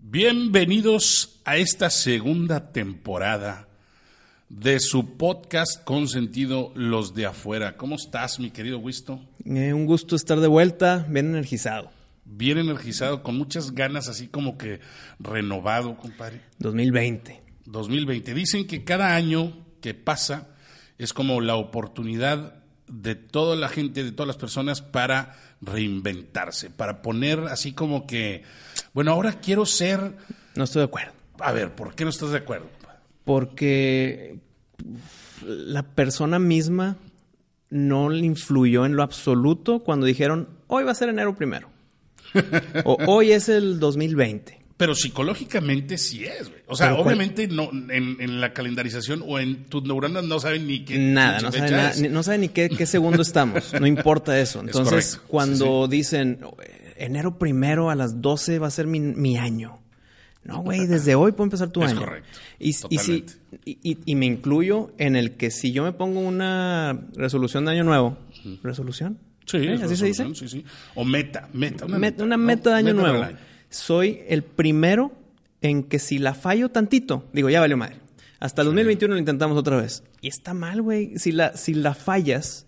Bienvenidos a esta segunda temporada de su podcast con sentido Los de Afuera. ¿Cómo estás, mi querido Wisto? Eh, un gusto estar de vuelta, bien energizado. Bien energizado, con muchas ganas, así como que renovado, compadre. 2020. 2020. Dicen que cada año que pasa es como la oportunidad de toda la gente, de todas las personas para reinventarse, para poner así como que, bueno, ahora quiero ser... No estoy de acuerdo. A ver, ¿por qué no estás de acuerdo? Porque la persona misma no le influyó en lo absoluto cuando dijeron, hoy va a ser enero primero. o hoy es el 2020. Pero psicológicamente sí es, güey. O sea, obviamente no, en, la calendarización o en tus neuronas no saben ni qué. Nada, no saben, no saben ni qué, qué, segundo estamos. No importa eso. Entonces, cuando dicen enero primero a las 12 va a ser mi, año. No, güey, desde hoy puedo empezar tu es año. Correcto. Y, y, si, y, y, me incluyo en el que si yo me pongo una resolución de año nuevo, ¿resolución? Sí, ¿Eh? ¿así se dice? Sí, sí. O meta, meta. Una meta, una meta de año nuevo soy el primero en que si la fallo tantito, digo, ya valió madre. Hasta el 2021 lo intentamos otra vez. Y está mal, güey. Si la, si la fallas,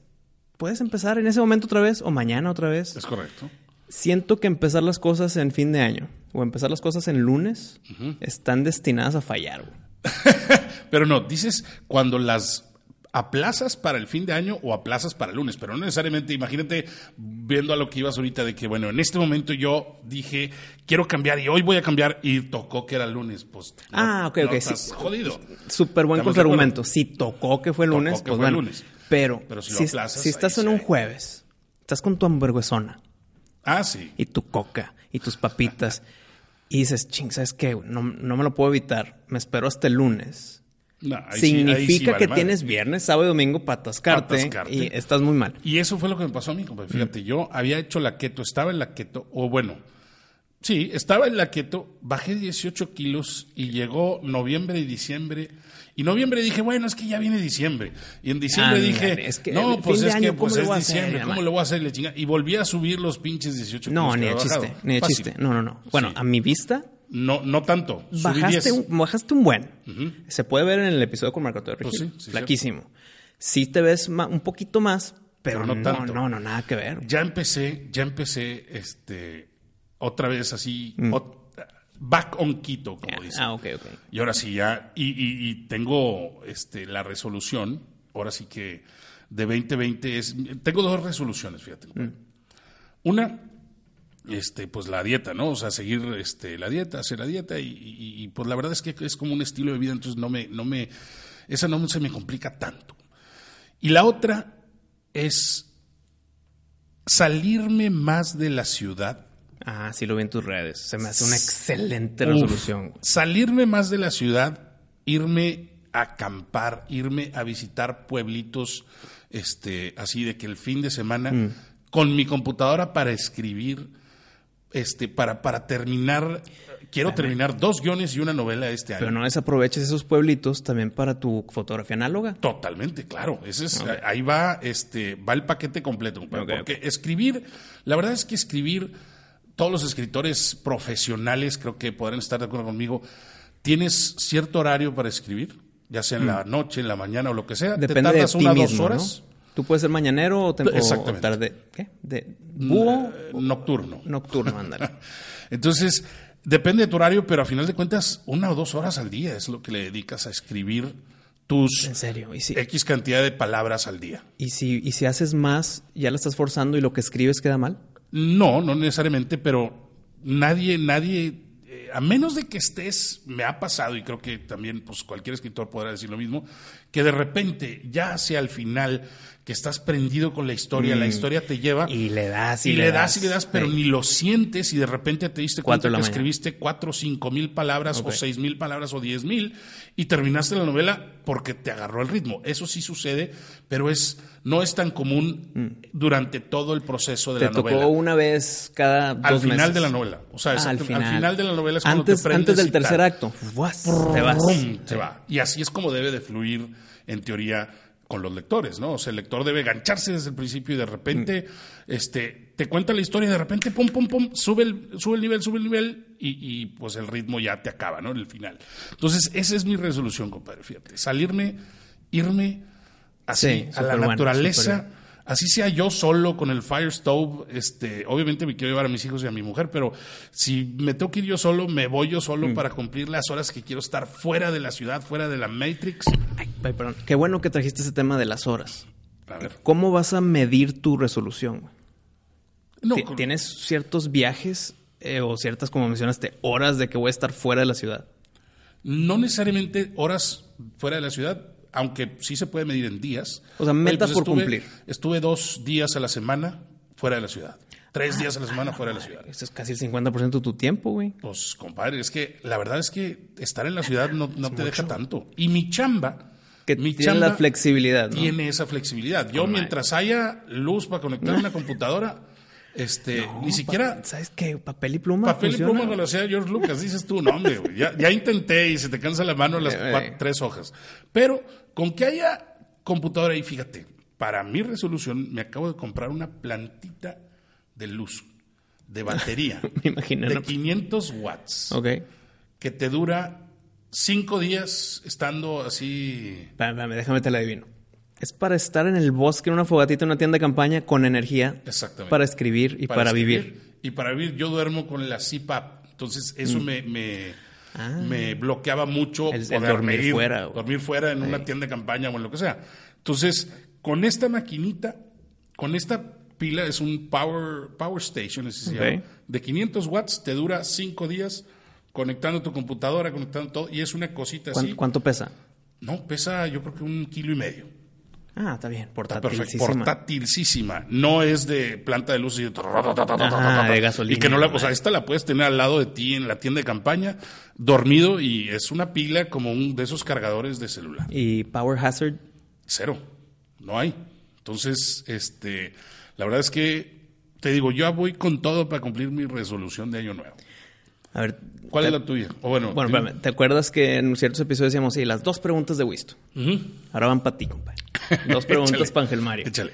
puedes empezar en ese momento otra vez o mañana otra vez. Es correcto. Siento que empezar las cosas en fin de año o empezar las cosas en lunes están destinadas a fallar, güey. Pero no, dices cuando las aplazas para el fin de año o aplazas para el lunes, pero no necesariamente, imagínate viendo a lo que ibas ahorita de que, bueno, en este momento yo dije, quiero cambiar y hoy voy a cambiar y tocó que era el lunes, pues. ah, ok, ok. Estás jodido. Súper buen contraargumento. Si tocó que fue el lunes, pues bueno. Lunes. Pero, si, si, estás en un jueves, estás con tu hamburguesona. Ah, sí. Y tu coca y tus papitas. y dices, ching, ¿sabes qué? No, no me lo puedo evitar. Me espero hasta el lunes Significa que tienes viernes, sábado y domingo para atascarte, y estás muy mal. Y eso fue lo que me pasó a mí, Fíjate, yo había hecho la keto, estaba en la keto, o bueno, sí, estaba en la keto, bajé 18 kilos y llegó noviembre y diciembre. Y noviembre dije, bueno, es que ya viene diciembre. Y en diciembre dije, no, pues es que pues es diciembre, ¿cómo lo voy a hacer? Y volví a subir los pinches 18 kilos. No, ni de chiste, ni de chiste. No, no, no. Bueno, a mi vista, no, no tanto. Bajaste, un, bajaste un buen. Se puede ver en el episodio con Marco Antonio pues sí, Flaquísimo. Sí te ves un poquito más, pero, no, tanto. No, no, nada que ver. Ya empecé, ya empecé, este, otra vez así, mm. back on Quito, como dicen. Ah, ok, ok. Y ahora sí ya, y, tengo este, la resolución, ahora sí que de 2020 es, tengo dos resoluciones, fíjate. Mm. Una, este, pues la dieta, ¿no? O sea, seguir este, la dieta, hacer la dieta y, pues la verdad es que es como un estilo de vida, entonces no me, no me, esa no se me complica tanto. Y la otra es salirme más de la ciudad. Ah, sí lo vi en tus redes. Se me hace una excelente resolución. salirme más de la ciudad, irme a acampar, irme a visitar pueblitos, este, así de que el fin de semana, mm. con mi computadora para escribir, este, para, para terminar, quiero terminar dos guiones y una novela este año. Pero no desaproveches esos pueblitos también para tu fotografía análoga. Totalmente, claro. Ese es, Ahí va, este, va el paquete completo. porque escribir, la verdad es que escribir, todos los escritores profesionales creo que podrán estar de acuerdo conmigo, tienes cierto horario para escribir, ya sea en la mm. noche, en la mañana o lo que sea. Depende te tardas de una, dos horas. Tú puedes ser mañanero o, tarde. ¿Qué? ¿De búho? Mm, nocturno. Nocturno, ándale. Entonces, depende de tu horario, pero a final de cuentas, una o dos horas al día es lo que le dedicas a escribir tus ¿En serio? X cantidad de palabras al día. ¿Y si, ¿Y si haces más, ya la estás forzando y lo que escribes queda mal? No, no necesariamente, pero nadie, nadie a menos de que estés, me ha pasado, y creo que también pues, cualquier escritor podrá decir lo mismo, que de repente, ya hacia el final, que estás prendido con la historia, la historia te lleva. Y le das y, le das, y le das, pero ni lo sientes y de repente te diste cuenta que escribiste cuatro o cinco mil palabras o seis mil palabras o diez mil y terminaste la novela porque te agarró el ritmo. Eso sí sucede, pero es no es tan común mm. durante todo el proceso de la novela. Te tocó una vez cada dos Al final de la novela. O sea, ah, al, final. de la novela es cuando antes, te Antes del tercer acto. te vas. te va. Y así es como debe de fluir, en teoría, con los lectores, ¿no? O sea, el lector debe gancharse desde el principio y de repente mm. este, te cuenta la historia y de repente, pum, pum, pum, sube el, sube el nivel, sube el nivel y, pues el ritmo ya te acaba, ¿no? En el final. Entonces, esa es mi resolución, compadre, fíjate. Salirme, irme así a la naturaleza así sea yo solo con el Fire Stove, este, obviamente me quiero llevar a mis hijos y a mi mujer, pero si me tengo que ir yo solo, me voy yo solo mm. para cumplir las horas que quiero estar fuera de la ciudad, fuera de la Matrix. Ay, perdón. Qué bueno que trajiste ese tema de las horas. A ver. ¿Cómo vas a medir tu resolución? No, ¿Tienes ciertos viajes eh, o ciertas, como mencionaste, horas de que voy a estar fuera de la ciudad? No necesariamente horas fuera de la ciudad, aunque sí se puede medir en días. O sea, metas pues por cumplir. Estuve dos días a la semana fuera de la ciudad. Tres días a la semana fuera de la ciudad. Eso es casi el 50% de tu tiempo, güey. Pues, compadre, es que la verdad es que estar en la ciudad no, te deja tanto. Y mi chamba... Que mi tiene la flexibilidad, Tiene esa flexibilidad. Yo, mientras haya luz para conectar una computadora este, ni siquiera. ¿Sabes qué? Papel y pluma. Papel y pluma cuando lo hacía George Lucas, dices tú, no, hombre, Ya, ya, intenté y se te cansa la mano las eh, tres hojas. Pero con que haya computadora ahí, fíjate, para mi resolución me acabo de comprar una plantita de luz, de batería. me imagino. De 500 watts. Ok. Que te dura cinco días estando así. déjame te la adivino. Es para estar en el bosque, en una fogatita, en una tienda de campaña con energía. Exactamente. Para escribir y para, vivir. Y para vivir, yo duermo con la CPAP. Entonces, eso mm. me, me, ah. me, bloqueaba mucho el, dormir fuera. Dormir fuera en una tienda de campaña o en lo que sea. Entonces, con esta maquinita, con esta pila, es un Power, power Station, de 500 watts, te dura 5 días conectando tu computadora, conectando todo, y es una cosita así. ¿Cuánto pesa? No, pesa yo creo que un kilo y medio. Ah, está bien. Portátilísima. Portátilísima. No es de planta de luz y de, de gasolina. Y que no la, o sea, esta la puedes tener al lado de ti en la tienda de campaña, dormido y es una pila como un de esos cargadores de celular. ¿Y Power Hazard? Cero. No hay. Entonces, este, la verdad es que te digo, yo voy con todo para cumplir mi resolución de año nuevo. A ver, ¿Cuál es la tuya? bueno, bueno ¿te acuerdas que en ciertos episodios decíamos, sí, las dos preguntas de Wisto? Ahora van para ti, compadre. Dos preguntas para Ángel Mario. Échale.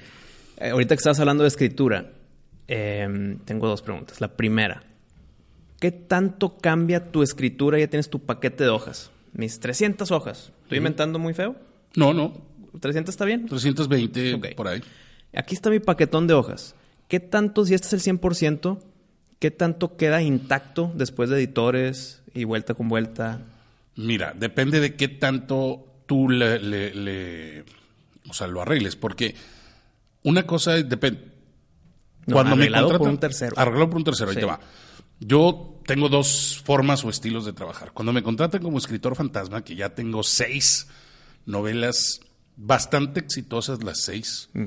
Eh, ahorita que estás hablando de escritura, em, tengo dos preguntas. La primera, ¿qué tanto cambia tu escritura? Ya tienes tu paquete de hojas. Mis 300 hojas. ¿Estoy inventando muy feo? No, no. ¿300 está bien? 320 por ahí. Aquí está mi paquetón de hojas. ¿Qué tanto, si este es el 100%, qué tanto queda intacto después de editores y vuelta con vuelta? Mira, depende de qué tanto tú le o sea, lo arregles, porque una cosa depende. Cuando me contratan, por un tercero. Arreglado por un tercero, ahí te va. Yo tengo dos formas o estilos de trabajar. Cuando me contratan como escritor fantasma, que ya tengo seis novelas bastante exitosas, las seis, mm.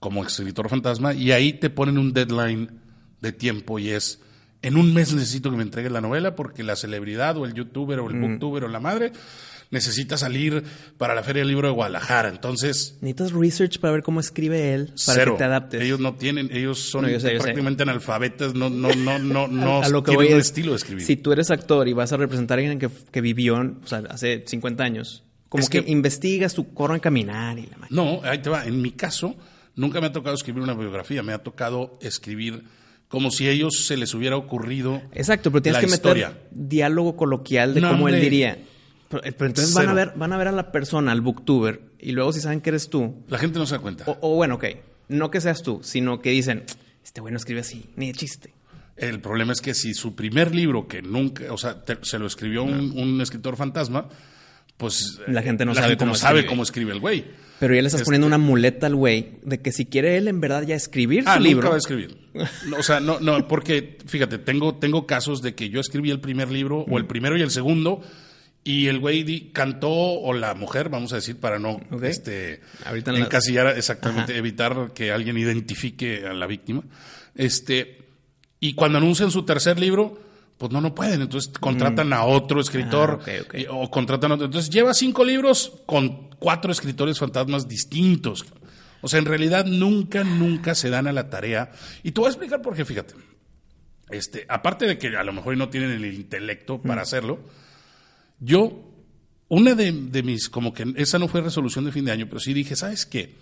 como escritor fantasma, y ahí te ponen un deadline de tiempo y es, en un mes necesito que me entregue la novela porque la celebridad o el youtuber o el mm. booktuber o la madre necesita salir para la Feria del Libro de Guadalajara. Entonces. Necesitas research para ver cómo escribe él, para que te adaptes. Ellos no tienen, ellos son prácticamente analfabetas, no, no, no, no, no a, lo que tienen un estilo de escribir. Si tú eres actor y vas a representar a alguien que, que vivió, o sea, hace 50 años, como que, investigas su corro en caminar y la No, ahí te va. En mi caso, nunca me ha tocado escribir una biografía, me ha tocado escribir como si a ellos se les hubiera ocurrido. Exacto, pero tienes que meter diálogo coloquial de cómo él diría. Pero, entonces van a, ver, van a ver a la persona, al booktuber, y luego si saben que eres tú. La gente no se da cuenta. O, bueno, ok, no que seas tú, sino que dicen, este güey no escribe así, ni de chiste. El problema es que si su primer libro, que nunca, o sea, se lo escribió un, escritor fantasma, pues la gente no, sabe, cómo no sabe cómo escribe el güey. Pero ya le estás poniendo una muleta al güey de que si quiere él en verdad ya escribir ah, su libro. va a escribir. o sea, no, no, porque fíjate, tengo, tengo casos de que yo escribí el primer libro o el primero y el segundo Y el güey cantó, o la mujer, vamos a decir, para no este, Ahorita en la- encasillar exactamente, evitar que alguien identifique a la víctima. Este, y cuando anuncian su tercer libro, pues no, no pueden. Entonces contratan a otro escritor Mm. Ah, y- o contratan a otro. Entonces lleva cinco libros con cuatro escritores fantasmas distintos. O sea, en realidad nunca, nunca se dan a la tarea. Y te voy a explicar por qué, fíjate. Este, aparte de que a lo mejor no tienen el intelecto para hacerlo, yo, una de, de mis, como que esa no fue resolución de fin de año, pero sí dije, ¿sabes qué?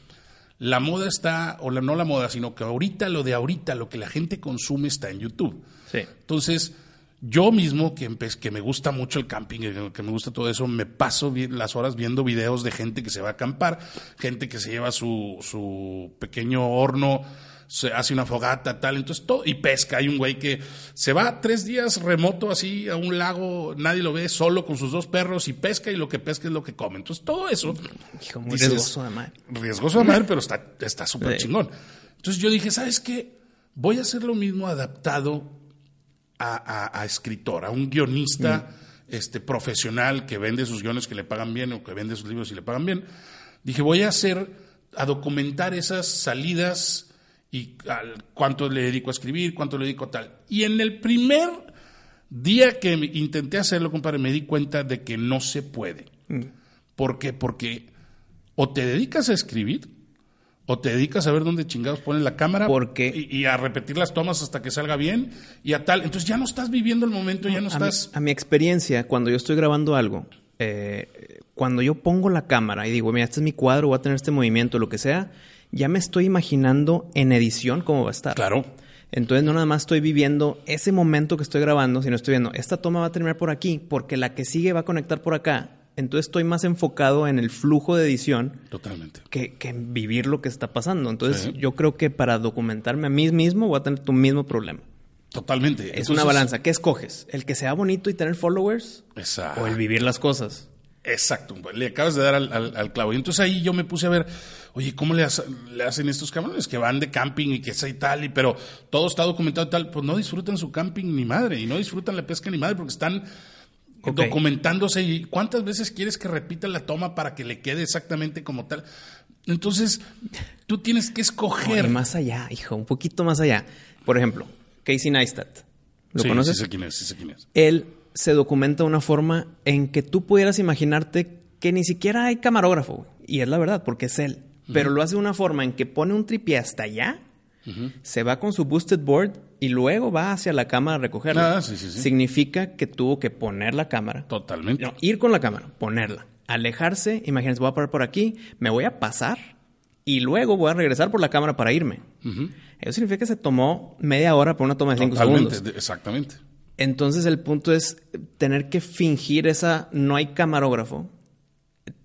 La moda está, o la, no la moda, sino que ahorita lo de ahorita, lo que la gente consume está en YouTube. Sí. Entonces, yo mismo, que, me gusta mucho el camping, que me gusta todo eso, me paso las horas viendo videos de gente que se va a acampar, gente que se lleva su, su pequeño horno, se hace una fogata, tal, entonces todo, y pesca. Hay un güey que se va tres días remoto así a un lago, nadie lo ve, solo con sus dos perros y pesca y lo que pesca es lo que come. Entonces, todo eso Hijo, muy Dices, riesgoso de madre. riesgoso de madre, pero está está súper Sí. chingón. Entonces yo dije, ¿sabes qué? Voy a hacer lo mismo adaptado a, a- a escritor, a un guionista este, profesional que vende sus guiones que le pagan bien o que vende sus libros y le pagan bien. Dije, voy a hacer, a documentar esas salidas y al- cuánto le dedico a escribir, cuánto le dedico a tal. Y en el primer día que intenté hacerlo, compadre, me di cuenta de que no se puede. ¿Por qué? Porque o te dedicas a escribir o te dedicas a ver dónde chingados pones la cámara Porque- y, y a repetir las tomas hasta que salga bien y a tal. Entonces ya no estás viviendo el momento, ya no a, mi, estás... a mi experiencia, cuando yo estoy grabando algo, eh, cuando yo pongo la cámara y digo, mira, este es mi cuadro, voy a tener este movimiento, lo que sea, ya me estoy imaginando en edición cómo va a estar. Claro. Entonces no nada más estoy viviendo ese momento que estoy grabando, sino estoy viendo, esta toma va a terminar por aquí, porque la que sigue va a conectar por acá. Entonces estoy más enfocado en el flujo de edición Totalmente. que, que en vivir lo que está pasando. Entonces Sí. yo creo que para documentarme a mí mismo voy a tener tu mismo problema. Totalmente. Es Entonces- una balanza. ¿Qué escoges? ¿El que sea bonito y tener followers? Exacto. ¿O el vivir las cosas? Exacto, le acabas de dar al, al- al clavo. Y entonces ahí yo me puse a ver, oye, ¿cómo le, hace- le hacen estos cabrones que van de camping y que y tal? Y, pero todo está documentado y tal. Pues no disfrutan su camping ni madre, y no disfrutan la pesca ni madre, porque están Documentándose. ¿Y cuántas veces quieres que repita la toma para que le quede exactamente como tal? Entonces, tú tienes que escoger. más allá, hijo, un poquito más allá. Por ejemplo, Casey Neistat. ¿Lo Sí, conoces? Sí sé quién es, sí sé quién es. Él se documenta de una forma en que tú pudieras imaginarte que ni siquiera hay camarógrafo. Y es la verdad, porque es él. Pero lo hace de una forma en que pone un tripié hasta allá, se va con su boosted board y luego va hacia la cámara a recogerla. Ah, sí, sí, sí. Significa que tuvo que poner la cámara. Totalmente. No, ir con la cámara, ponerla, alejarse, imagínense, voy a parar por aquí, me voy a pasar y luego voy a regresar por la cámara para irme. Eso significa que se tomó media hora por una toma de 5 Totalmente, segundos. exactamente. Entonces el punto es tener que fingir esa no hay camarógrafo.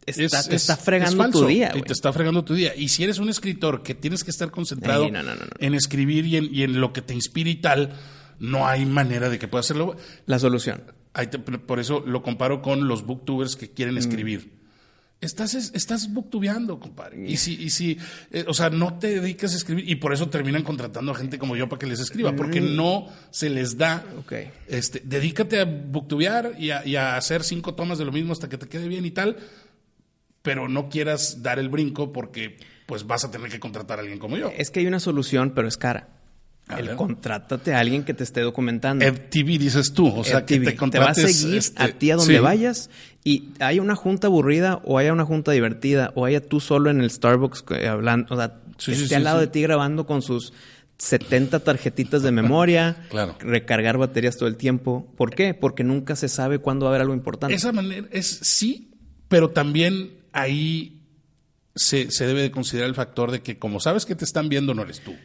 Está, Es- te es- está es fregando tu día. Y te está fregando tu día. Y si eres un escritor que tienes que estar concentrado Ey, no, no, no, no. en escribir y en, y en lo que te inspira y tal, no hay manera de que puedas hacerlo. La solución. Ahí te- por eso lo comparo con los booktubers que quieren Mm. escribir. Estás, es- estás booktubeando, compadre. Y si, y si eh, o sea, no te dedicas a escribir, y por eso terminan contratando a gente como yo para que les escriba, porque no se les da. Mm. Ok. Este, dedícate a booktubear y a, y a hacer cinco tomas de lo mismo hasta que te quede bien y tal, pero no quieras dar el brinco porque pues vas a tener que contratar a alguien como yo. Es que hay una solución, pero es cara. A El ver. contrátate a alguien que te esté documentando. EdTV dices tú, o sea, que FTV. te va a seguir este, a ti a donde sí. vayas y haya una junta aburrida o haya una junta divertida o haya tú solo en el Starbucks eh, hablando, o sea, Sí, esté sí, al lado de ti grabando con sus 70 tarjetitas de memoria, Claro. recargar baterías todo el tiempo. ¿Por qué? Porque nunca se sabe cuándo va a haber algo importante. Esa manera es sí, pero también ahí se, se debe de considerar el factor de que como sabes que te están viendo, no eres tú.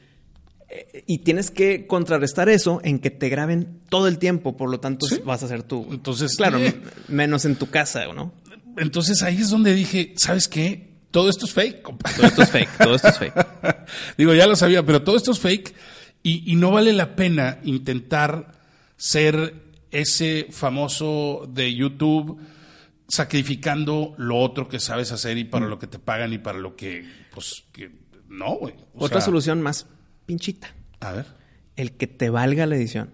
Y tienes que contrarrestar eso en que te graben todo el tiempo, por lo tanto Sí. vas a ser tú. Entonces, claro, eh. menos en tu casa, ¿no? Entonces ahí es donde dije, ¿sabes qué? Todo esto es fake. Todo esto es fake, todo esto es fake. Digo, ya lo sabía, pero todo esto es fake y, y no vale la pena intentar ser ese famoso de YouTube sacrificando lo otro que sabes hacer y Mm. para lo que te pagan y para lo que, pues, que no, güey. O Otra sea, solución más pinchita. A ver. El que te valga la edición.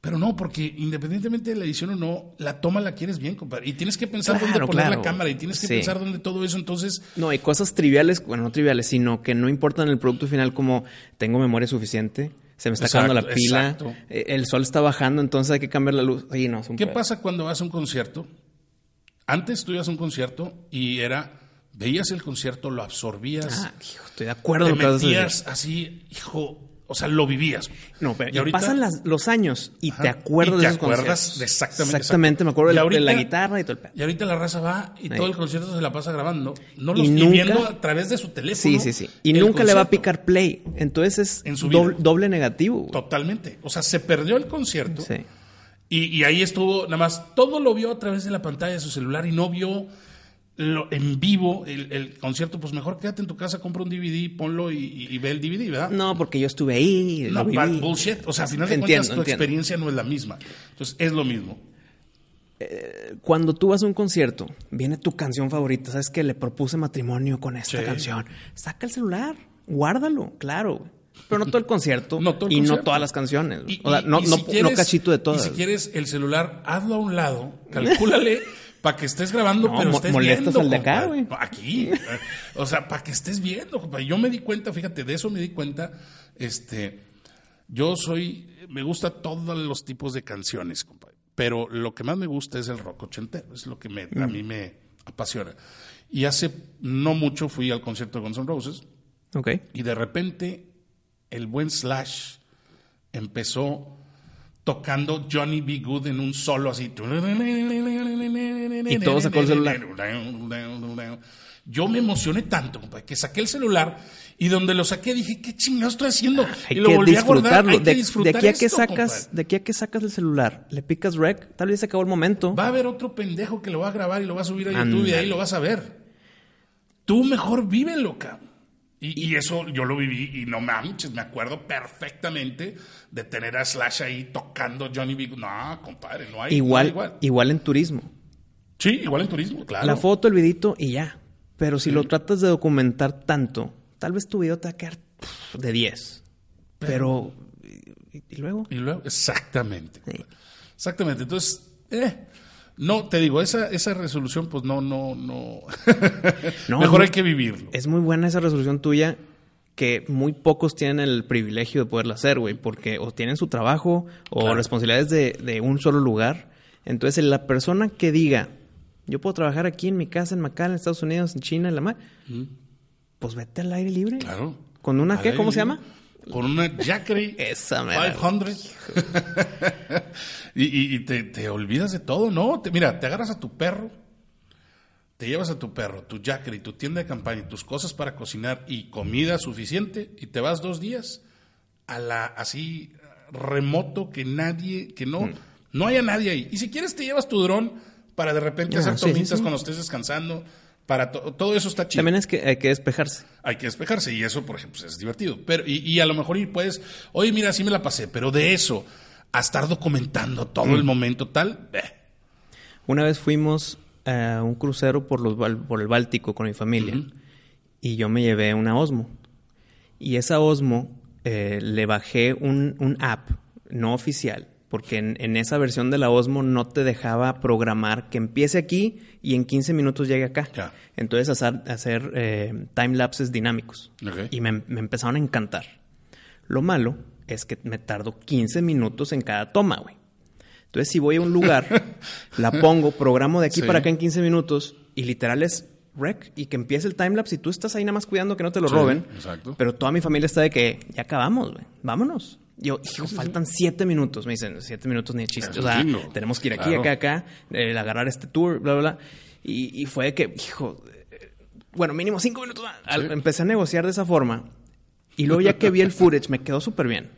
Pero no, porque independientemente de la edición o no, la toma la quieres bien, compadre. Y tienes que pensar Claro, dónde poner la cámara y tienes que Sí. pensar dónde todo eso. Entonces, No, hay cosas triviales, bueno, no triviales, sino que no importan el producto final como tengo memoria suficiente, se me está acabando la pila, exacto. eh, el sol está bajando, entonces hay que cambiar la luz. Oye, no, es un ¿qué pedo. pasa cuando vas a un concierto? Antes tú ibas a un concierto y era, veías el concierto, lo absorbías, Ah, hijo, estoy de acuerdo te metías así, hijo, o sea, lo vivías. No, pero Y ahorita- pasan las- los años y Ajá, te acuerdas y de te esos acuerdas conciertos. de exactamente, Exactamente, me acuerdo de, ahorita- de la guitarra y todo el pedo. Y ahorita la raza va y todo el concierto se la pasa grabando, no los y nunca- viendo a través de su teléfono. Sí, sí, sí. Y nunca le va a picar play. Entonces es En su doble, negativo. güey. Totalmente. O sea, se perdió el concierto. Sí. Y, y ahí estuvo, nada más, todo lo vio a través de la pantalla de su celular y no vio lo, en vivo el, el concierto. Pues mejor quédate en tu casa, compra un DVD, ponlo y, y- y ve el DVD, ¿verdad? No, porque yo estuve ahí. No, lo viví. but bullshit. O sea, al final de Entiendo, cuentas, tu entiendo. experiencia no es la misma. Entonces, es lo mismo. Cuando tú vas a un concierto, viene tu canción favorita. ¿Sabes que Le propuse matrimonio con esta Sí. canción. Saca el celular, guárdalo, claro. Pero no todo el concierto No todo el y no todas las canciones. Y- o sea, no, no, si no cachito de todas. Y si quieres el celular, hazlo a un lado, calcúlale para que estés grabando, No, pero estés molestas viendo. al de acá, güey. Aquí. eh, o sea, para que estés viendo, compadre. Yo me di cuenta, fíjate, de eso me di cuenta. Este, yo soy, me gusta todos los tipos de canciones, compadre. Pero lo que más me gusta es el rock ochentero. Es lo que me, Mm. a mí me apasiona. Y hace no mucho fui al concierto de Guns N' Roses. Ok. Y de repente el buen Slash empezó tocando Johnny B. Good en un solo así. Y todo sacó el celular. Yo me emocioné tanto, compadre, que saqué el celular y donde lo saqué dije, ¿qué chingados estoy haciendo? Hay y lo que volví a guardar. Hay que de, disfrutar de aquí a que esto, sacas, compadre. de aquí a que sacas el celular, le picas rec, tal vez se acabó el momento. Va a haber otro pendejo que lo va a grabar y lo va a subir a. YouTube y ahí lo vas a ver. Tú mejor vívelo, cabrón. Y, y eso yo lo viví y no manches, me acuerdo perfectamente de tener a Slash ahí tocando Johnny B. Good. No, compadre, no hay igual, no hay igual. igual en turismo. Sí, igual en turismo, claro. La foto, el vidito y ya. Pero si lo tratas de documentar tanto, tal vez tu video te va a quedar pff, de 10. Pero, ¿y, y luego? Y luego, exactamente. Sí. Exactamente. Entonces, eh, no, te digo, esa, esa resolución, pues no, no, no. No, Mejor hay que vivirlo. Es muy buena esa resolución tuya que muy pocos tienen el privilegio de poderla hacer, güey, porque o tienen su trabajo o Claro. responsabilidades de, de un solo lugar. Entonces, la persona que diga, yo puedo trabajar aquí en mi casa, en McAllen, en Estados Unidos, en China, en la mar, pues vete al aire libre. Claro. ¿Con una qué? ¿Cómo se llama? Con una Jackery Esa mera. 500. y y- y te, te olvidas de todo, ¿no? Te- mira, te agarras a tu perro, te llevas a tu perro, tu Jackery, tu tienda de campaña, y tus cosas para cocinar y comida suficiente y te vas dos días a la así remoto que nadie, que no, Mm. no haya nadie ahí. Y si quieres te llevas tu dron para de repente Ah, hacer sí, sí, tomitas sí. cuando estés descansando. Para to- todo eso está chido También es que hay que despejarse. hay que despejarse y eso, por ejemplo, pues, es divertido. Pero, y, y a lo mejor y puedes, oye, mira, así me la pasé, pero de eso a estar documentando todo Mm. el momento tal, eh, Una vez fuimos a un crucero por, los, por el Báltico con mi familia y yo me llevé una Osmo. Y esa Osmo eh, le bajé un, un app no oficial, porque en, en esa versión de la Osmo no te dejaba programar que empiece aquí y en 15 minutos llegue acá. Entonces hacer, hacer eh, time lapses dinámicos. Y me, me empezaron a encantar. Lo malo es que me tardo 15 minutos en cada toma, güey. Entonces, si voy a un lugar, la pongo, programo de aquí Sí. para acá en 15 minutos y literal es rec y que empiece el timelapse y tú estás ahí nada más cuidando que no te lo Sí, roben. exacto. Pero toda mi familia está de que ya acabamos, güey. Vámonos. Yo, hijo, faltan siete minutos. Me dicen, siete minutos ni de chiste. O sea, tenemos que ir aquí, Claro. acá, acá, eh, agarrar este tour, bla, bla, bla. Y, y fue que, hijo, eh, bueno, mínimo cinco minutos más. Al- Sí. Empecé a negociar de esa forma. Y luego ya que vi el footage, me quedó súper bien.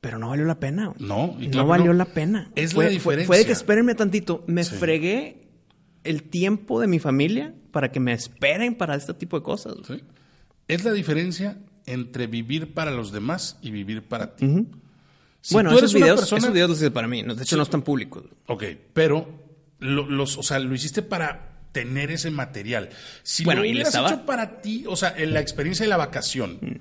Pero no valió la pena. No, y no claro valió no. la pena. Es fue, la diferencia. Fue, de que espérenme tantito. Me Sí. fregué el tiempo de mi familia para que me esperen para este tipo de cosas. ¿sí? es la diferencia entre vivir para los demás y vivir para ti. Si bueno, tú esos eres una videos, persona- esos videos los hice para mí. De hecho, no están públicos. Ok, pero lo, los, o sea, lo hiciste para tener ese material. Si Bueno, lo y hubieras estaba- hecho para ti, o sea, en la experiencia de la vacación.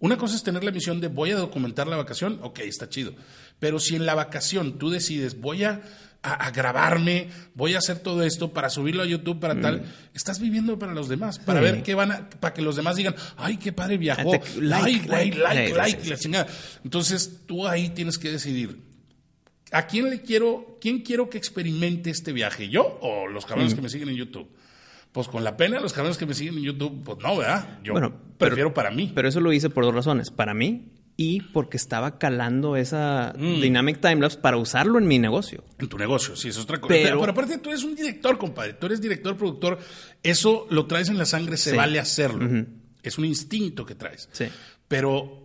Una cosa es tener la misión de voy a documentar la vacación, ok, está chido. Pero si en la vacación tú decides, voy a, a- a grabarme, voy a hacer todo esto para subirlo a YouTube, para tal, estás viviendo para los demás, para Sí. ver qué van a, para que los demás digan, ay, qué padre viajó, like, like, like, like, sí, la chingada. Entonces tú ahí tienes que decidir, ¿a quién le quiero, quién quiero que experimente este viaje? ¿Yo o los cabrones Mm. que me siguen en YouTube? Pues con la pena, los cabrones que me siguen en YouTube, pues no, ¿verdad? Yo Bueno, pero- prefiero para mí. Pero eso lo hice por dos razones. Para mí y porque estaba calando esa Mm. Dynamic Timelapse para usarlo en mi negocio. En tu negocio, sí, es otra cosa. Pero- aparte tú eres un director, compadre. Tú eres director, productor. Eso lo traes en la sangre, se Sí. vale hacerlo. Es un instinto que traes. Sí. Pero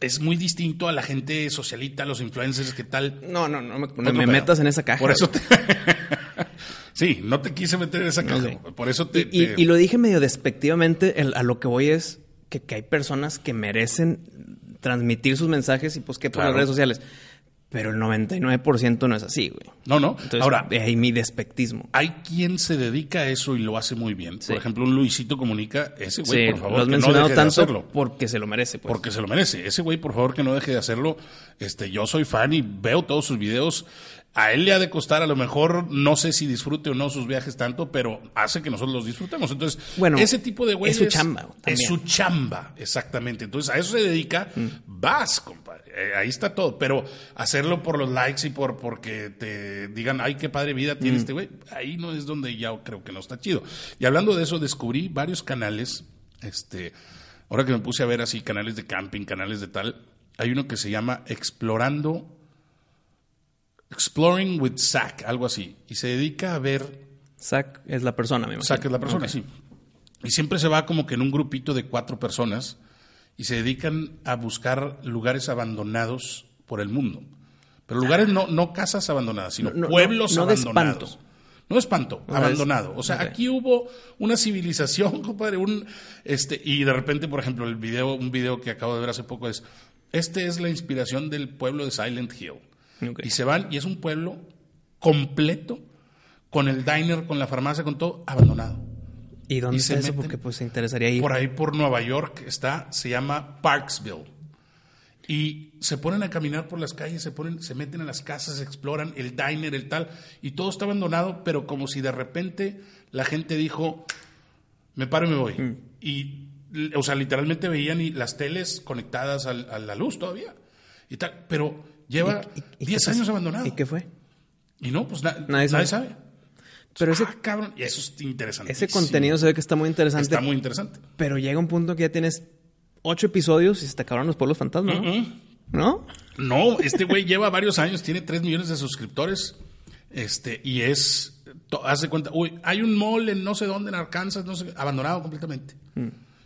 es muy distinto a la gente socialita, a los influencers, ¿qué tal? No, no, no me, no me metas en esa caja. Por eso te... sí, no te quise meter en esa caja. Por eso te... Y, y- te- y lo dije medio despectivamente, el- a lo que voy es que, que hay personas que merecen transmitir sus mensajes y pues qué por las Claro. redes sociales. Pero el 99% no es así, güey. No, no. Entonces, Ahora, ahí mi despectismo. hay quien se dedica a eso y lo hace muy bien. Sí. Por ejemplo, un Luisito Comunica, ese güey, Sí, por favor, lo has que no deje de hacerlo. porque se lo merece, pues. porque se lo merece. Ese güey, por favor, que no deje de hacerlo. Este, yo soy fan y veo todos sus videos. A él le ha de costar, a lo mejor, no sé si disfrute o no sus viajes tanto, pero hace que nosotros los disfrutemos. Entonces, Bueno, ese tipo de güeyes. es su chamba, Es su chamba, exactamente. Entonces, a eso se dedica. Vas, compadre. Eh, ahí está todo. Pero hacerlo por los likes y por porque te digan, ay, qué padre vida tiene este güey, ahí no es donde ya creo que no está chido. Y hablando de eso, descubrí varios canales, este, ahora que me puse a ver así canales de camping, canales de tal, hay uno que se llama Explorando, Exploring with Zach, algo así, y se dedica a ver Zach es la persona, me imagino. Zach es la persona, Ok. sí. Y siempre se va como que en un grupito de cuatro personas y se dedican a buscar lugares abandonados por el mundo. Pero lugares no, no casas abandonadas, sino No, no, pueblos no de abandonados. espanto. No espanto, No, abandonado. O sea, aquí hubo una civilización, compadre, un este y de repente, por ejemplo, el video, un video que acabo de ver hace poco es este es la inspiración del pueblo de Silent Hill. Y se van y es un pueblo completo con el diner, con la farmacia, con todo abandonado. ¿Y dónde Y está se eso? meten Porque pues se interesaría ir. Por ahí por Nueva York está, se llama Parksville. Y se ponen a caminar por las calles, se ponen, se meten a las casas, exploran el diner, el tal, y todo está abandonado, pero como si de repente la gente dijo, me paro y me voy. Mm. Y, o sea, literalmente veían y las teles conectadas al- a la luz todavía. Y tal, pero lleva ¿Y- y- y 10 qué años abandonado. ¿Y qué fue? Y no, pues na- Nadie nadie, sabe. sabe. Pero ese, Ah, cabrón, y eso es interesante. ese contenido se ve que está muy interesante. está muy interesante. Pero llega un punto que ya tienes ocho episodios y se te acabaron los pueblos fantasmas, ¿no? Mm. ¿No? No, este güey lleva varios años, tiene 3 millones de suscriptores. Este, y es. de cuenta, uy, hay un mall en no sé dónde, en Arkansas, no sé, abandonado completamente.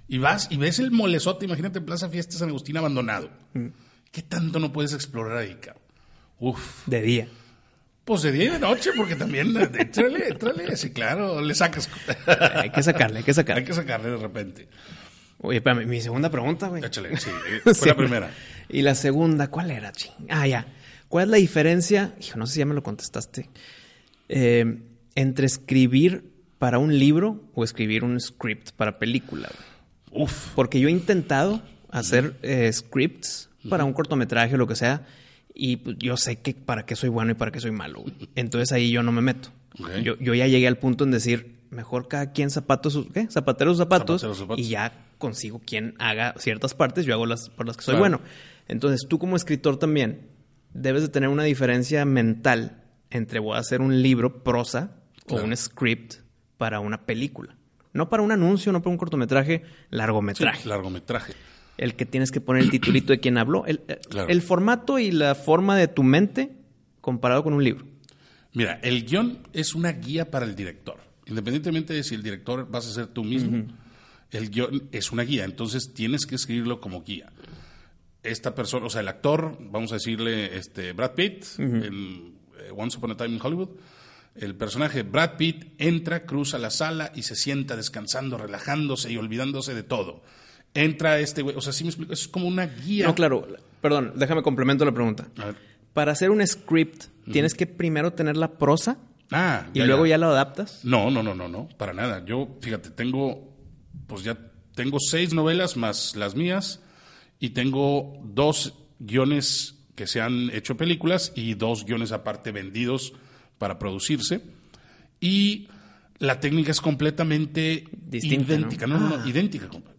Y vas y ves el molezote, imagínate Plaza Fiesta San Agustín abandonado. ¿Qué tanto no puedes explorar ahí, cabrón? Uf. De día. Pues de día y de noche, porque también, eh, étrale, étrale, sí, claro, le sacas. Hay que sacarle, hay que Hay sacarle. que sacarle de repente. Oye, espérame, mi segunda pregunta, güey. Échale, sí, fue Sí. la primera. Y la segunda, ¿cuál era, ching? Ah, ya. ¿Cuál es la diferencia? Hijo, no sé si ya me lo contestaste. Eh, entre escribir para un libro o escribir un script para película. güey? Uf. Porque yo he intentado hacer eh, scripts para un cortometraje o lo que sea. Y pues, yo sé que para qué soy bueno y para qué soy malo. güey. Entonces ahí yo no me meto. Yo, yo ya llegué al punto en decir, mejor cada quien zapatos sus, ¿qué? Zapatero sus zapatos, Zapatero sus zapatos. y ya consigo quien haga ciertas partes, yo hago las por las que soy Claro. bueno. Entonces tú como escritor también debes de tener una diferencia mental entre voy a hacer un libro prosa Claro. o un script para una película. No para un anuncio, no para un cortometraje, largometraje Sí, largometraje. El que tienes que poner el titulito de quien habló, el, Claro. el formato y la forma de tu mente comparado con un libro. Mira, el guion es una guía para el director. Independientemente de si el director vas a ser tú mismo, el guion es una guía. Entonces tienes que escribirlo como guía. Esta persona, o sea, el actor, vamos a decirle este, Brad Pitt, en eh, Once Upon a Time in Hollywood. El personaje Brad Pitt entra, cruza la sala y se sienta descansando, relajándose y olvidándose de todo. Entra este güey, o sea, sí me explico, es como una guía. No, claro, perdón, déjame complemento la pregunta. A ver. Para hacer un script, tienes que primero tener la prosa Ah, y luego ya lo adaptas. No, no, no, no, no, para nada. Yo, fíjate, tengo, pues ya tengo seis novelas más las mías y tengo dos guiones que se han hecho películas y dos guiones aparte vendidos para producirse. Y la técnica es completamente Distinta, idéntica. ¿no? No, no, no, Ah. idéntica, compadre.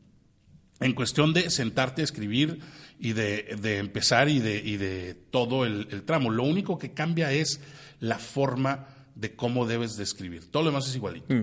En cuestión de sentarte a escribir y de, de empezar y de, y de todo el, el tramo. Lo único que cambia es la forma de cómo debes de escribir. Todo lo demás es igualito.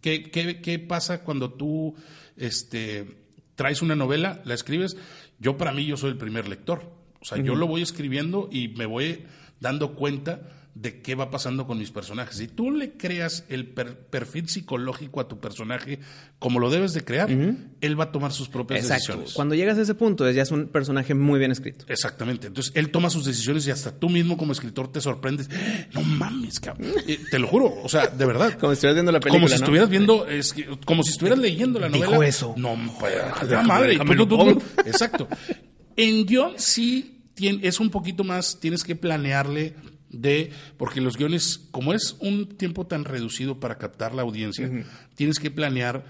¿Qué, qué, qué pasa cuando tú este, traes una novela, la escribes? Yo para mí, yo soy el primer lector. O sea, yo lo voy escribiendo y me voy dando cuenta de qué va pasando con mis personajes. Si tú le creas el per- perfil psicológico a tu personaje como lo debes de crear, él va a tomar sus propias Exacto. decisiones. Cuando llegas a ese punto, es- ya es un personaje muy bien escrito. Exactamente. Entonces, él toma sus decisiones y hasta tú mismo como escritor te sorprendes. No mames, cabrón. Eh, te lo juro. O sea, de verdad. Como si estuvieras viendo la película. Como si ¿no? estuvieras viendo, es que- como si estuvieras leyendo la Dijo novela. eso. No, la madre. Tú, tú, tú. Exacto. En guion sí es un poquito más, tienes que planearle de, porque los guiones, como es un tiempo tan reducido para captar la audiencia, tienes que planear,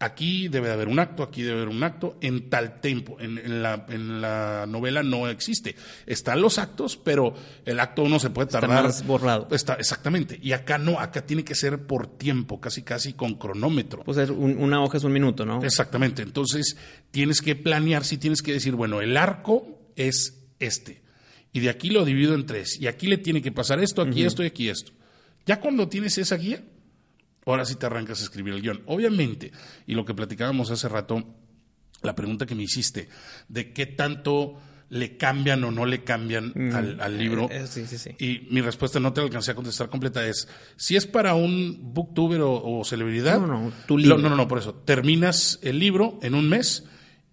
aquí debe de haber un acto, aquí debe haber un acto, en tal tiempo. En, en la, en la novela no existe. Están los actos, pero el acto uno se puede Está tardar. más borrado. Está, exactamente. Y acá no, acá tiene que ser por tiempo, casi casi con cronómetro. Pues es un- una hoja es un minuto, ¿no? Exactamente. Entonces, tienes que planear, si tienes que decir, bueno, el arco es este. Y de aquí lo divido en tres. Y aquí le tiene que pasar esto, aquí esto y aquí esto. Ya cuando tienes esa guía, ahora sí te arrancas a escribir el guion. Obviamente, y lo que platicábamos hace rato, la pregunta que me hiciste, de qué tanto le cambian o no le cambian al, al libro. Eh, eh, sí, sí, sí. Y mi respuesta no te la alcancé a contestar completa es, si es para un booktuber o, o celebridad, No, no, tu lo- libro. no, no, no, por eso, terminas el libro en un mes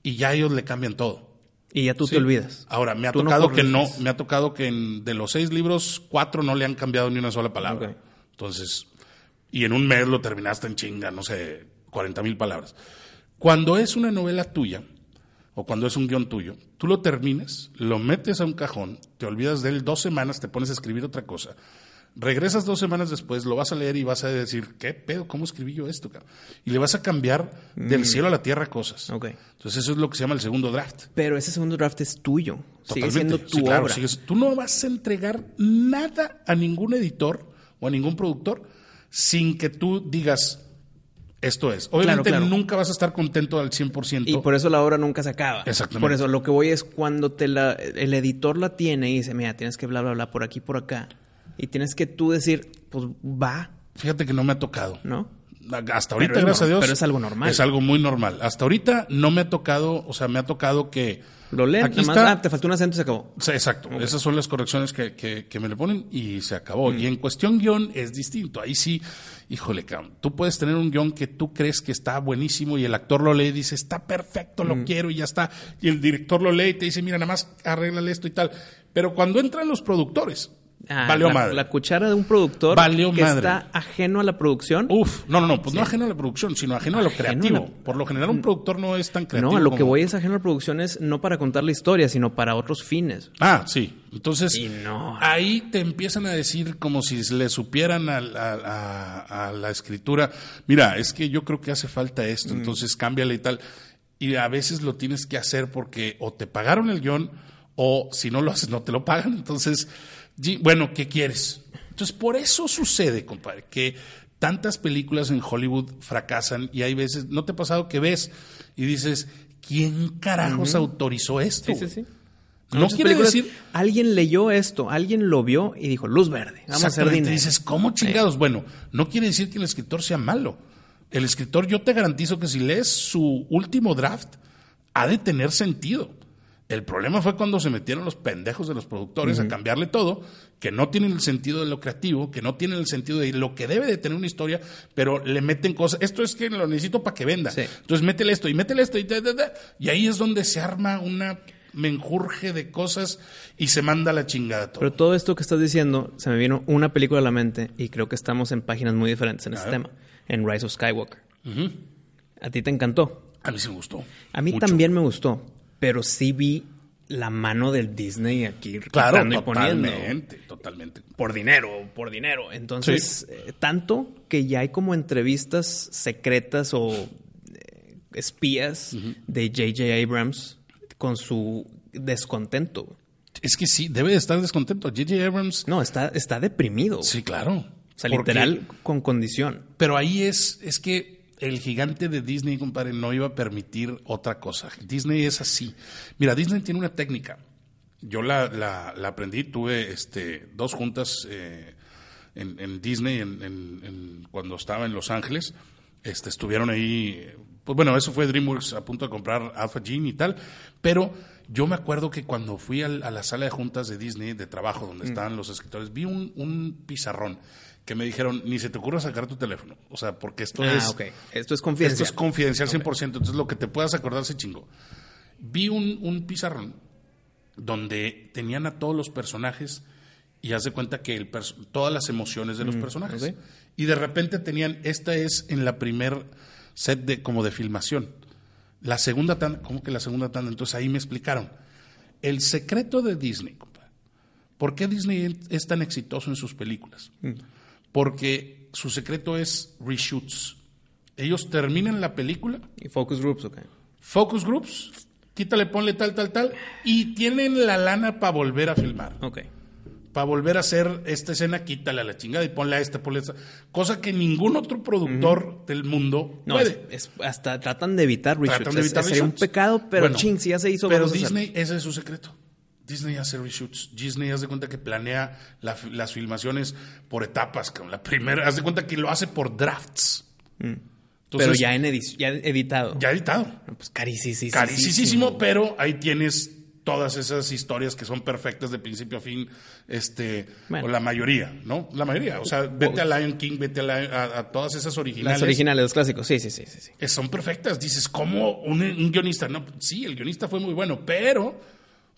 y ya ellos le cambian todo. Y ya tú Sí. te olvidas. Ahora, me ha Tú no tocado que no, me ha tocado que en- de los seis libros, cuatro no le han cambiado ni una sola palabra. Entonces, y en un mes lo terminaste en chinga, no sé, 40 mil palabras. Cuando es una novela tuya, o cuando es un guion tuyo, tú lo terminas, lo metes a un cajón, te olvidas de él dos semanas, te pones a escribir otra cosa. Regresas dos semanas después, lo vas a leer y vas a decir, ¿qué pedo? ¿Cómo escribí yo esto? cabrón?" Y le vas a cambiar del cielo a la tierra cosas. Mm. Entonces eso es lo que se llama el segundo draft. Pero ese segundo draft es tuyo. Sigue Totalmente. siendo tu Sí, claro, obra. sigues- tú no vas a entregar nada a ningún editor o a ningún productor sin que tú digas, esto es. Obviamente claro. nunca vas a estar contento al 100%. Y por eso la obra nunca se acaba. Exactamente. Por eso lo que voy es cuando te la, el editor la tiene y dice, mira, tienes que bla, bla, bla por aquí, por acá. Y tienes que tú decir, pues va, Fíjate que no me ha tocado. ¿no? Hasta ahorita, Pero gracias a Dios. pero es algo normal. Es algo muy normal. Hasta ahorita no me ha tocado, o sea, me ha tocado que... Lo leen, Aquí nada más, está. ah, te faltó un acento y se acabó. Sí, exacto. Esas son las correcciones que, que- que me le ponen y se acabó. Y en cuestión guion es distinto. Ahí sí, híjole, cabrón. Tú puedes tener un guion que tú crees que está buenísimo y el actor lo lee y dice, está perfecto, lo quiero y ya está. Y el director lo lee y te dice, mira, nada más arréglale esto y tal. Pero cuando entran los productores, Ah, valió la, madre. la cuchara de un productor Valió que madre. está ajeno a la producción. Uf, no, no, no, pues no ajeno a la producción, sino ajeno a lo Ajeno a creativo. la- Por lo general, un productor no es tan creativo. no, a lo que voy es ajeno a la producción es no para contar la historia, sino para otros fines. Ah, sí. Entonces, Y no. ahí te empiezan a decir como si le supieran a, a- a- a la escritura, mira, es que yo creo que hace falta esto, entonces cámbiale y tal. Y a veces lo tienes que hacer porque o te pagaron el guion o si no lo haces no te lo pagan. Entonces, bueno, ¿qué quieres? Entonces, por eso sucede, compadre, que tantas películas en Hollywood fracasan y hay veces, ¿no te ha pasado que ves y dices, ¿quién carajos autorizó esto? Sí, sí, sí. No quiere decir Alguien leyó esto, alguien lo vio y dijo, luz verde, vamos a hacer Exactamente, dinero. dices, ¿cómo chingados? Bueno, no quiere decir que el escritor sea malo. El escritor, yo te garantizo que si lees su último draft, ha de tener sentido. El problema fue cuando se metieron los pendejos de los productores a cambiarle todo, que no tienen el sentido de lo creativo, que no tienen el sentido de lo que debe de tener una historia, pero le meten cosas. Esto es que lo necesito para que venda. Sí. Entonces métele esto y métele esto y, ta, ta, ta. y ahí es donde se arma una menjurje de cosas y se manda la chingada todo. Pero todo esto que estás diciendo, se me vino una película a la mente y creo que estamos en páginas muy diferentes en A este ver. tema, en Rise of Skywalker. A ti te encantó. A mí sí me gustó. A mí Mucho. también me gustó, pero sí vi la mano del Disney aquí Claro, quitando y poniendo. totalmente, totalmente. Por dinero, por dinero. Entonces, eh, tanto que ya hay como entrevistas secretas o eh, espías de J.J. Abrams con su descontento. Es que sí, debe de estar descontento. J.J. Abrams. No, está, está deprimido. Sí, claro. O sea, literal, con condición. Pero ahí es, es que el gigante de Disney, compadre, no iba a permitir otra cosa. Disney es así. Mira, Disney tiene una técnica. Yo la, la, la aprendí, tuve este, dos juntas eh, en, en, Disney en, en, cuando estaba en Los Ángeles. Este, estuvieron ahí, pues bueno, eso fue DreamWorks a punto de comprar Alpha Gene y tal, pero yo me acuerdo que cuando fui a la sala de juntas de Disney, de trabajo, donde estaban los escritores, vi un, un pizarrón que me dijeron, ni se te ocurra sacar tu teléfono. O sea, porque esto ah, es... ok. Esto es confidencial. Esto es confidencial 100%. Entonces, lo que te puedas acordar se chingó. Vi un, un pizarrón donde tenían a todos los personajes y haz de cuenta que el todas las emociones de los Mm, personajes. Y de repente tenían, esta es en la primer set de como de filmación. La segunda tanda, ¿cómo que la segunda tanda? Entonces ahí me explicaron. El secreto de Disney, compadre. ¿Por qué Disney es tan exitoso en sus películas? Mm. Porque su secreto es reshoots. Ellos terminan la película, Y focus groups, ok. focus groups, quítale, ponle tal, tal, tal, y tienen la lana para volver a filmar. Ok. Para volver a hacer esta escena, quítale a la chingada y ponle a esta, ponle a esta. Cosa que ningún otro productor del mundo No, puede. es, es- hasta tratan de evitar reshoots. Tratan de Es- evitar sería un reshoots. pecado, pero Bueno, ching, si ya se hizo, Pero. Disney, ese es su secreto. Disney hace reshoots. Disney hace cuenta que planea la las filmaciones por etapas. La primera, haz de cuenta que lo hace por drafts. pero Entonces, ya en ya editado. ya editado. Pues carísimo. Carísimo, pero ahí tienes todas esas historias que son perfectas de principio a fin, este, Bueno. o la mayoría, ¿no? La mayoría. O sea, vete a Lion King, vete a, Lion- a- a todas esas originales. Las originales, los clásicos. Sí, sí, sí, sí. sí. son perfectas. Dices, ¿cómo un, un guionista? No, sí, el guionista fue muy bueno, pero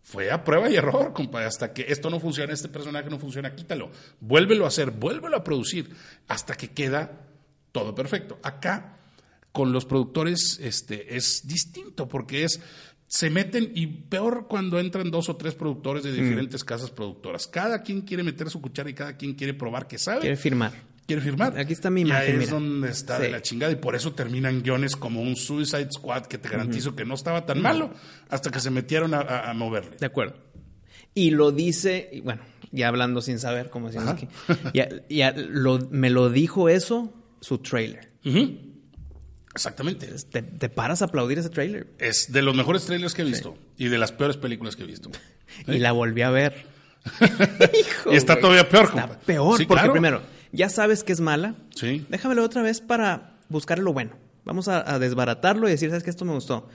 fue a prueba y error, compadre. Hasta que esto no funciona, este personaje no funciona, quítalo. Vuélvelo a hacer, vuélvelo a producir, hasta que queda todo perfecto. Acá, con los productores, este, es distinto, porque es. Se meten, y peor cuando entran dos o tres productores de diferentes casas productoras. Cada quien quiere meter su cuchara y cada quien quiere probar que sabe Quiere firmar. Quiere firmar. Aquí está mi Ya imagen, es mira. donde está de la chingada y por eso terminan guiones como un Suicide Squad que te garantizo que no estaba tan malo hasta que se metieron a, a- a moverle. De acuerdo. Y lo dice, y bueno, ya hablando sin saber, como decimos Ajá. aquí. Ya, ya lo- me lo dijo eso su trailer. Exactamente. Te, te paras a aplaudir ese trailer. Es de los mejores trailers que he visto y de las peores películas que he visto. Y la volví a ver. Hijo, Y está todavía peor, Está compa. peor, Sí, porque claro. primero, ya sabes que es mala. Sí. Déjamelo otra vez para buscar lo bueno. Vamos a, a desbaratarlo y decir, ¿sabes qué? Esto me gustó.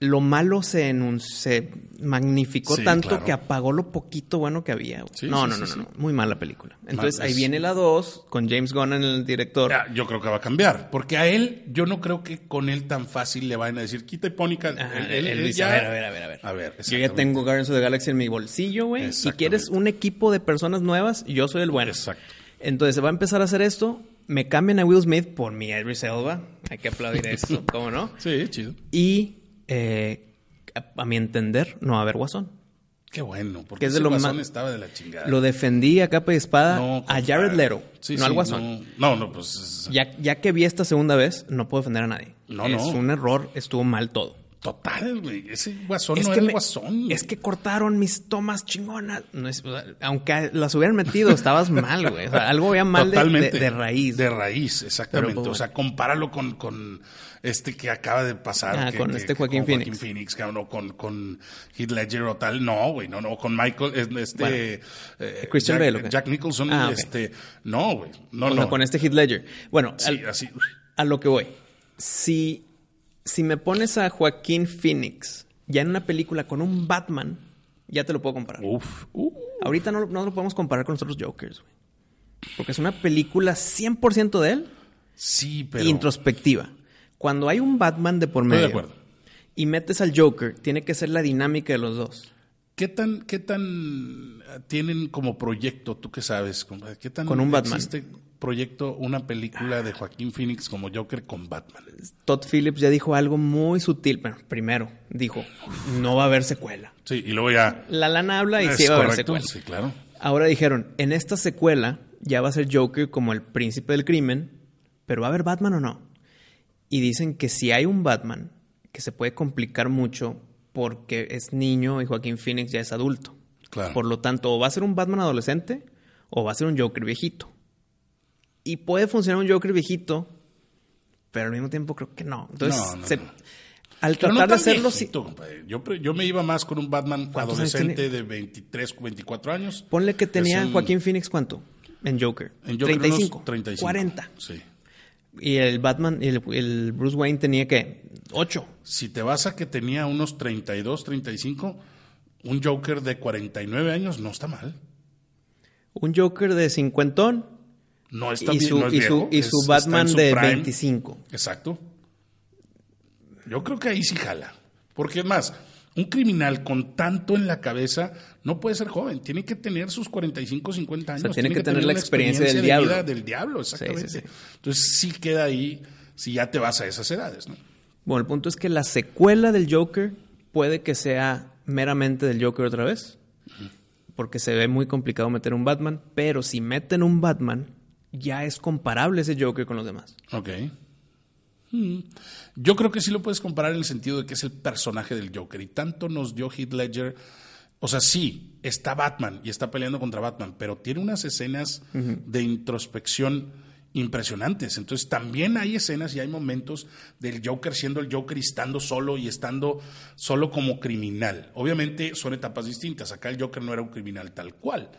Lo malo se, se magnificó Sí, tanto claro. que apagó lo poquito bueno que había. Sí, no, sí, no, no, sí. no, Muy mala película. Entonces ahí es- viene la 2 con James Gunn en el director. Ya, yo creo que va a cambiar, porque a él, yo no creo que con él tan fácil le vayan a decir, quita y pónica. Ajá, Él- él, él- él dice, ya- a ver, a ver, a ver, a ver. A ver, Yo ya tengo Guardians of the Galaxy en mi bolsillo, güey. Si quieres un equipo de personas nuevas, yo soy el bueno. Exacto. Entonces se va a empezar a hacer esto. Me cambian a Will Smith por mi Idris Elba. Hay que aplaudir eso, ¿cómo no? Sí, chido. Y eh, a, a mi entender, no va a haber Guasón. Qué bueno, porque Que es de lo guasón estaba de la chingada. Lo defendí a capa y espada No, a. Jared Leto, Sí, no sí, al Guasón. No, no, no, pues. es- Ya, ya que vi esta segunda vez, no puedo defender a nadie. No, es no. un error, estuvo mal todo. Total, güey. Ese guasón Es no que era el guasón. Es que cortaron mis tomas chingonas. No es- o sea, aunque las hubieran metido, estabas mal, güey. O sea, algo había mal de, Totalmente. de- de raíz. De raíz, exactamente. Pero, pues, o sea, compáralo con, con este que acaba de pasar. Ah, que- con que- este Joaquín con Phoenix. Phoenix, cabrón, o con, con Heath Ledger o tal. No, güey, no, no. Con Michael, es- este. Bueno, eh, Christian Jack, Bale. Jack Nicholson, Ah, ok. este. No, güey. No, O sea, no. con este Heath Ledger. Bueno, Sí, al- así. a lo que voy. Si, si me pones a Joaquín Phoenix ya en una película con un Batman, ya te lo puedo comparar. Uf. Uh. Ahorita no, lo- no lo podemos comparar con los otros Jokers, güey. Porque es una película 100% de él Sí, pero. introspectiva. Cuando hay un Batman de por Estoy de medio acuerdo. y metes al Joker, tiene que ser la dinámica de los dos. ¿Qué tan, qué tan eh, tienen como proyecto, tú qué sabes? ¿Qué tan Con un Batman. existe proyecto una película de Joaquín Phoenix como Joker con Batman? Todd Phillips ya dijo algo muy sutil. Bueno, primero dijo, no va a haber secuela. Sí, y luego ya. La lana habla y sí va a haber secuela. Sí, claro. Ahora dijeron, en esta secuela ya va a ser Joker como el príncipe del crimen, pero ¿va a haber Batman o no? Y dicen que si hay un Batman, que se puede complicar mucho porque es niño y Joaquín Phoenix ya es adulto. Claro. Por lo tanto, o va a ser un Batman adolescente o va a ser un Joker viejito. Y puede funcionar un Joker viejito, pero al mismo tiempo creo que no. Entonces, No, no, se- no. al tratar de hacerlo, sí- viejito. Yo, me iba más con un Batman ¿Cuántos años adolescente de 23, 24 años. ponle que tenía un- Joaquín Phoenix, ¿cuánto? En Joker. En Joker 35. unos 35. 40. Sí. Y el Batman, el, el Bruce Wayne tenía que 8. Si te vas a que tenía unos 32, 35, un Joker de 49 años no está mal. Un Joker de cincuentón No está y bien, su, no es y su, viejo, y su Batman su de prime. 25. Exacto. Yo creo que ahí sí jala. Porque es más, un criminal con tanto en la cabeza no puede ser joven. Tiene que tener sus 45, 50 años. sea, tiene que tener la experiencia del de diablo. vida del diablo, exactamente. Sí, sí, sí. Entonces sí queda ahí si ya te vas a esas edades, ¿no? Bueno, el punto es que la secuela del Joker puede que sea meramente del Joker otra vez. Porque se ve muy complicado meter un Batman. Pero si meten un Batman, ya es comparable ese Joker con los demás. Ok. Mm. Yo creo que sí lo puedes comparar en el sentido de que es el personaje del Joker. Y tanto nos dio Heath Ledger. O sea, sí, está Batman y está peleando contra Batman, pero tiene unas escenas de introspección impresionantes. Entonces también hay escenas y hay momentos del Joker siendo el Joker y estando solo y estando solo como criminal. Obviamente son etapas distintas. Acá el Joker no era un criminal tal cual.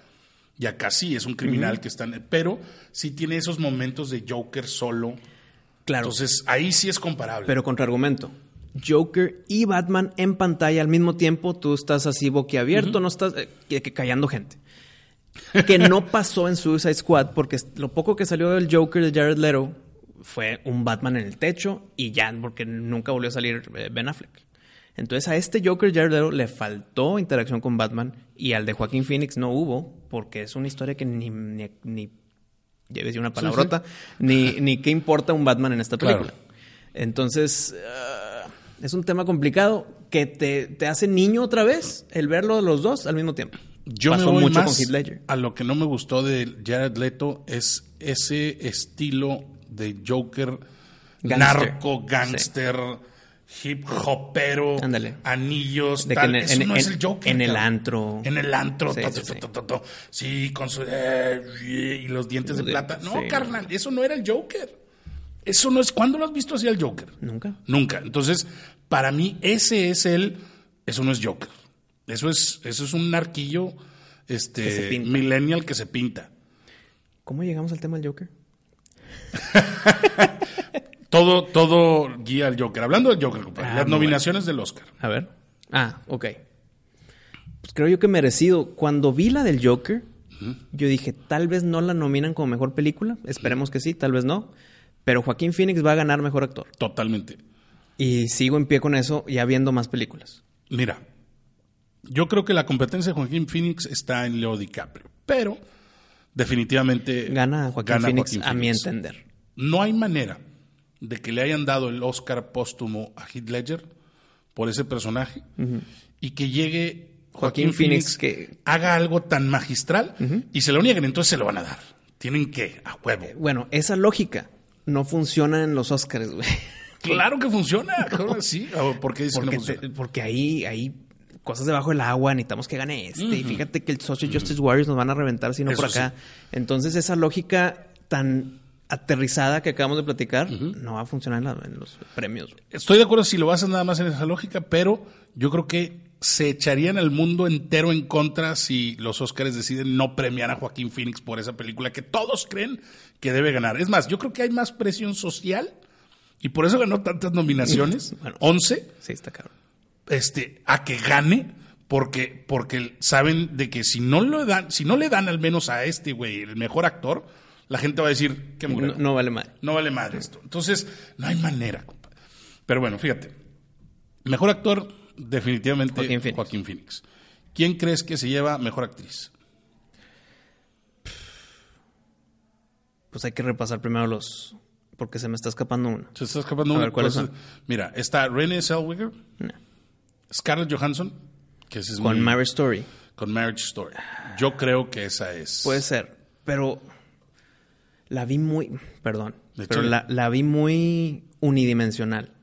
Y acá sí es un criminal que está en... Pero sí tiene esos momentos de Joker solo. Claro. Entonces ahí sí es comparable. Pero contraargumento. Joker y Batman en pantalla al mismo tiempo, tú estás así boquiabierto, no estás eh, callando gente. Que no pasó en Suicide Squad porque lo poco que salió del Joker de Jared Leto fue un Batman en el techo y ya, porque nunca volvió a salir eh, Ben Affleck. Entonces a este Joker Jared Leto le faltó interacción con Batman y al de Joaquín Phoenix no hubo porque es una historia que ni, ni, ni decía una palabrota, Ni, ni qué importa un Batman en esta Claro. película. Entonces, ah, es un tema complicado que te, te hace niño otra vez el verlo los dos al mismo tiempo. Yo Pasó me voy mucho más con Heath Ledger. a lo que no me gustó de Jared Leto es ese estilo de Joker Gangster. narco, gangster, hip hopero, Ándale. anillos, De que tal. en Eso en- no es el Joker. en el antro. En el antro. Sí, con su... eh, y los dientes de plata. No, sí. carnal, eso no era el Joker. Eso no es... ¿Cuándo lo has visto así al Joker? Nunca. Nunca. Entonces, para mí, ese es el. Eso no es Joker. Eso es, eso es un narquillo Que este, se pinta. millennial que se pinta. ¿Cómo llegamos al tema del Joker? Todo, todo guía al Joker. Hablando del Joker, compadre, Ah, las nominaciones del Oscar. A ver. Ah, ok. Pues creo yo que merecido. Cuando vi la del Joker, yo dije, tal vez no la nominan como mejor película. Esperemos que sí, tal vez no. Pero Joaquín Phoenix va a ganar mejor actor. Totalmente. Y sigo en pie con eso, ya viendo más películas. Mira, yo creo que la competencia de Joaquín Phoenix está en Leo DiCaprio. Pero, definitivamente. Gana Joaquín gana Phoenix, Joaquín a mi entender. No hay manera de que le hayan dado el Oscar póstumo a Heath Ledger por ese personaje y que llegue Joaquín, Joaquín Phoenix, Phoenix que- haga algo tan magistral y se lo nieguen, entonces se lo van a dar. Tienen que, a huevo. Bueno, esa lógica no funciona en los Oscars, güey. Claro que funciona. claro, sí. ¿O ¿Por qué dices que no Porque, funciona? te- porque ahí hay cosas debajo del agua, necesitamos que gane este. Y fíjate que el Social Justice Warriors nos van a reventar si no por acá. Entonces, esa lógica tan aterrizada que acabamos de platicar no va a funcionar en, la- en los premios. güey. Estoy de acuerdo si lo basas nada más en esa lógica, pero yo creo que se echarían al mundo entero en contra si los Oscars deciden no premiar a Joaquín Phoenix por esa película que todos creen que debe ganar. Es más, yo creo que hay más presión social y por eso ganó tantas nominaciones, Bueno. 11, Sí, está cabrón. este, a que gane, porque, porque saben de que si no, lo dan, si no le dan al menos a este güey el mejor actor, la gente va a decir que No, no vale mal. no vale madre esto. Entonces, no hay manera, compadre. Pero bueno, fíjate. Mejor actor, definitivamente Joaquín Joaquín Phoenix. ¿Quién crees que se lleva mejor actriz? Pues hay que repasar primero los. Porque se me está escapando una. Se está escapando A una ver, ¿cuáles cosa. Mira, está Renée Zellweger, No. Scarlett Johansson, que es Con Marriage Story. con Marriage Story. Yo creo que esa es. Puede ser, pero la vi muy, perdón, De pero la, la vi muy unidimensional.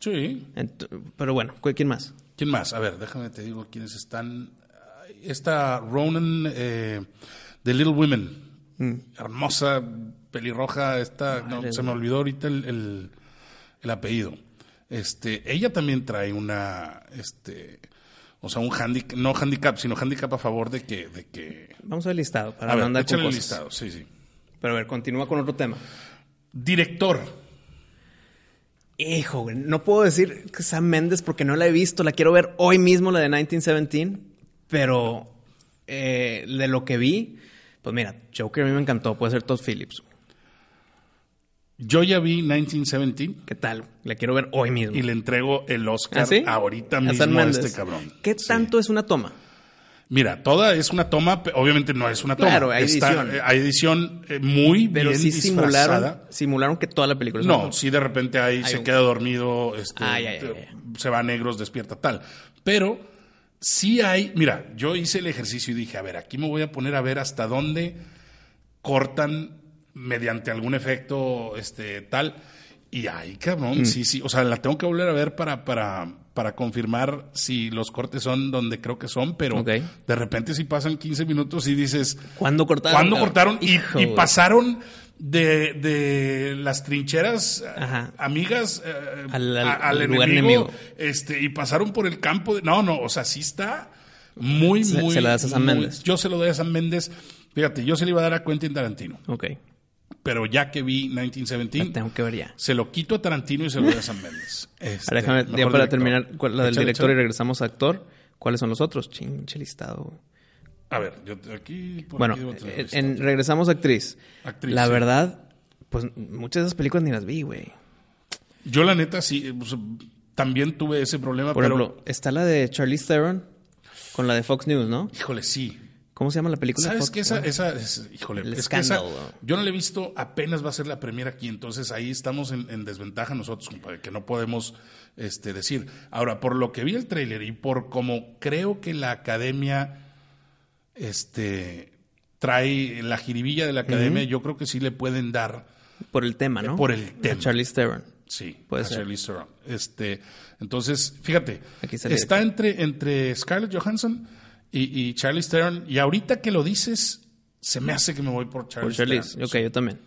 Sí. Ent- pero bueno, ¿cu- ¿quién más? ¿Quién más? A ver, déjame te digo quiénes están. Esta Ronan eh, de Little Women. Hermosa, pelirroja, esta, no, se me olvidó ahorita el, el- el apellido. Este, ella también trae una, este, o sea, un handicap, no handicap, sino handicap a favor de que, de que. Vamos al listado para a no ver, andar con el cosas. listado, sí, sí. Pero a ver, continúa con otro tema. Director. Hijo, güey, no puedo decir que Sam Méndez porque no la he visto. La quiero ver hoy mismo, la de 1917. Pero eh, de lo que vi, pues mira, Joker a mí me encantó. Puede ser Todd Phillips. Yo ya vi 1917 ¿Qué tal? La quiero ver hoy mismo. y le entrego el Oscar ¿Ah, sí? ahorita mismo a este cabrón. ¿Qué Sí. tanto es una toma? Mira, toda es una toma, obviamente no es una toma. Claro, hay Está- edición. eh, hay edición eh, muy Pero bien sí simularon, disfrazada. simularon que toda la película es una No, toma. sí de repente ahí Hay se un- queda dormido, este, Ah, ya. se va a negros, despierta tal. Pero sí hay, mira, yo hice el ejercicio y dije, a ver, aquí me voy a poner a ver hasta dónde cortan mediante algún efecto este tal. Y ahí, cabrón, Mm. sí, sí. O sea, la tengo que volver a ver para, para, para confirmar si los cortes son donde creo que son, pero de repente si pasan 15 minutos y dices, ¿Cuándo cortaron? ¿Cuándo cortaron? Y, Hijo, y güey. pasaron de, de las trincheras Ajá. amigas eh, Al- enemigo, enemigo. Este, y pasaron por el campo. De, no, no, o sea, sí está muy, Se- muy. se la das a muy- Méndez. Yo se lo doy a Sam Méndez. Fíjate, yo se le iba a dar a Quentin Tarantino, Ok, pero ya que vi la 1917, tengo que ver ya. se lo quito a Tarantino y se lo doy a Sam Méndez. Este, déjame, ya para director. terminar cuál- la del Échale, director y regresamos a actor. ¿Cuáles son los otros? Chinche listado. A ver, yo aquí. por Bueno, aquí tener en, regresamos a actriz. Actriz, la sí. verdad, pues muchas de esas películas ni las vi, güey. Yo, la neta, sí. eh, pues, también tuve ese problema, Por pero. ejemplo, está la de Charlize Theron con la de Fox News, ¿no? Híjole, sí. ¿Cómo se llama la película? ¿Sabes qué? Esa, esa es, híjole, El es que esa- yo no la he visto, apenas va a ser la primera aquí, entonces ahí estamos en, en desventaja nosotros, compadre, que no podemos este, decir. Ahora, por lo que vi el tráiler y por como creo que la academia este, trae la jiribilla de la academia, yo creo que sí le pueden dar, Por el tema, ¿no? por el tema. Charlize Theron. sí, Puede a ser. Charlize Theron. Este, entonces, fíjate, está entre, entre Scarlett Johansson y, y Charlize Theron, y ahorita que lo dices, se me hace que me voy por Por Charlize, Charlize. Theron. Ok, yo también.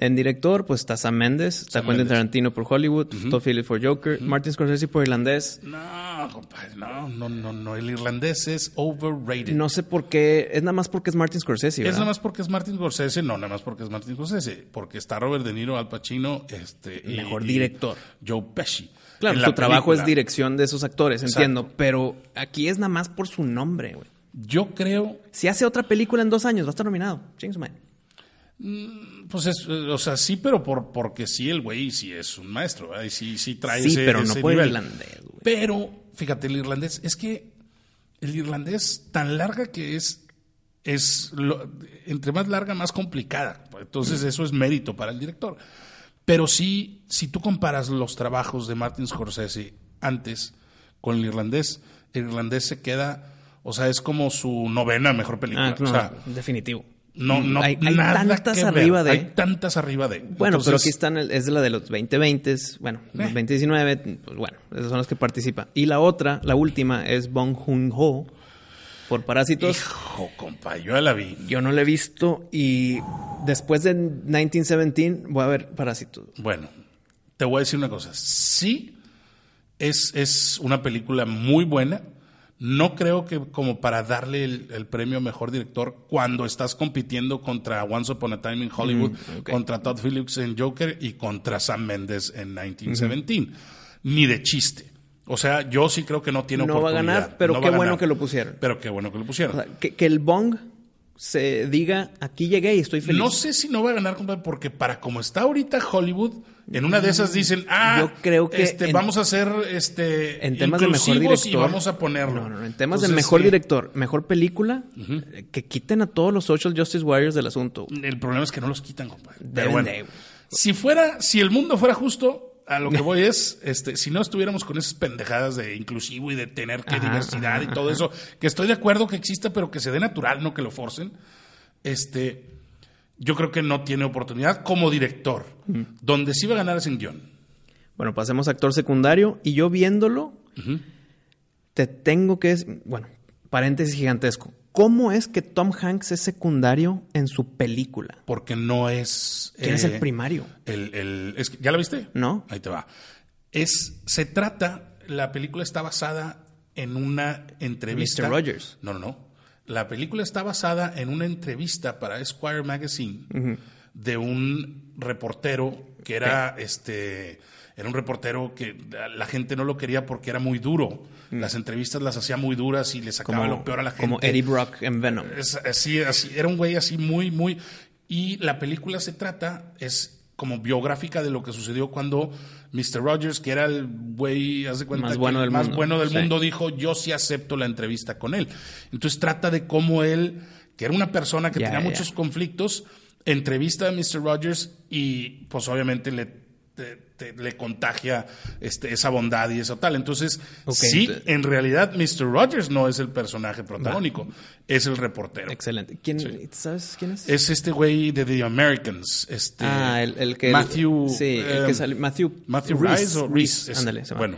En director, pues está Sam Mendes, está Quentin. Tarantino por Hollywood, Todd Phillips por Joker, Martin Scorsese por Irlandés. No, compadre, no, no, no, no. El irlandés es overrated. No sé por qué, es nada más porque es Martin Scorsese, es ¿verdad? nada más porque es Martin Scorsese, no, nada más porque es Martin Scorsese, porque está Robert De Niro, Al Pacino, este, Mejor y director. Joe Pesci. Claro, su trabajo es dirección de esos actores, Exacto. entiendo, pero aquí es nada más por su nombre, güey. Yo creo, Si hace otra película en dos años, va a estar nominado. Su madre. pues es, eh, o sea, sí, pero por, porque sí el güey sí es un maestro, ¿verdad? Y sí, sí trae Sí, ese, pero no ese nivel. irlandés, güey. Pero, fíjate, el irlandés, es que el irlandés tan larga que es, es lo- entre más larga, más complicada. Entonces, eso es mérito para el director. Pero sí, si tú comparas los trabajos de Martin Scorsese antes con el irlandés, el irlandés se queda, o sea, es como su novena mejor película. Ah, no, o sea, definitivo. no, no, hay, hay nada tantas que ver. arriba de. Hay tantas arriba de. Bueno, pero aquí están, el- es de la de los 2020, bueno, los Eh. 2019, pues bueno, esas son las que participan. Y la otra, la última, es Bong Joon-ho por Parásitos. Hijo, compa, yo ya la vi. Yo no la he visto y después de 1917 voy a ver Parásitos. Bueno, te voy a decir una cosa. Sí, es, es una película muy buena. No creo que como para darle el, el premio a mejor director cuando estás compitiendo contra Once Upon a Time in Hollywood, Mm, contra Todd Phillips en Joker y contra Sam Mendes en 1917. Ni de chiste. O sea, yo sí creo que no tiene No va a oportunidad. ganar, pero No qué bueno que lo pusieron. Pero qué bueno que lo pusieron. O sea, que, que el Bong se diga, aquí llegué y estoy feliz. No sé si no va a ganar, compadre, porque para como está ahorita Hollywood, en una de esas dicen, ah, Yo creo que este, en- vamos a hacer este en temas de mejor director. y vamos a ponerlo. No, no, no, en temas de Entonces, mejor sí, director, mejor película, que quiten a todos los social justice warriors del asunto. El problema es que no los quitan, compadre. Pero bueno, de, si fuera, si el mundo fuera justo, a lo que voy es, este, si no estuviéramos con esas pendejadas de inclusivo y de tener que Ajá, diversidad ajá, y todo eso, que estoy de acuerdo que exista, pero que se dé natural, no que lo forcen, este, yo creo que no tiene oportunidad como director. Donde sí va a ganar es en guion. Bueno, pasemos a actor secundario. Y yo viéndolo, te tengo que... Bueno, paréntesis gigantesco. ¿Cómo es que Tom Hanks es secundario en su película? Porque no es. ¿Quién es eh, el primario? El, el- es ¿Ya la viste? No. Ahí te va. Es, se trata, la película está basada en una entrevista. Mr. Rogers. No, no, no. La película está basada en una entrevista para Esquire Magazine de un reportero que era este. Era un reportero que la gente no lo quería porque era muy duro. Las entrevistas las hacía muy duras y le sacaba Como, lo peor a la gente. como Eddie Brock en Venom. Es así, así, era un güey así muy, muy. Y la película se trata, es como biográfica de lo que sucedió cuando Mr. Rogers, que era el güey, haz de cuenta, Más bueno del más mundo. bueno del Sí. mundo, dijo: Yo sí acepto la entrevista con él. Entonces trata de cómo él, que era una persona que Ya, tenía ya. muchos conflictos, entrevista a Mr. Rogers y, pues, obviamente le. Te- te- le contagia este, esa bondad y eso tal. Entonces, sí, en realidad Mr. Rogers no es el personaje protagónico, es el reportero. Excelente. ¿Quién, ¿Sabes quién es? Es este güey de The Americans. Este, ah, el, el que... Matthew. Sí, el que sale... Matthew... Matthew Rice o Reese. es- Ándale. Bueno,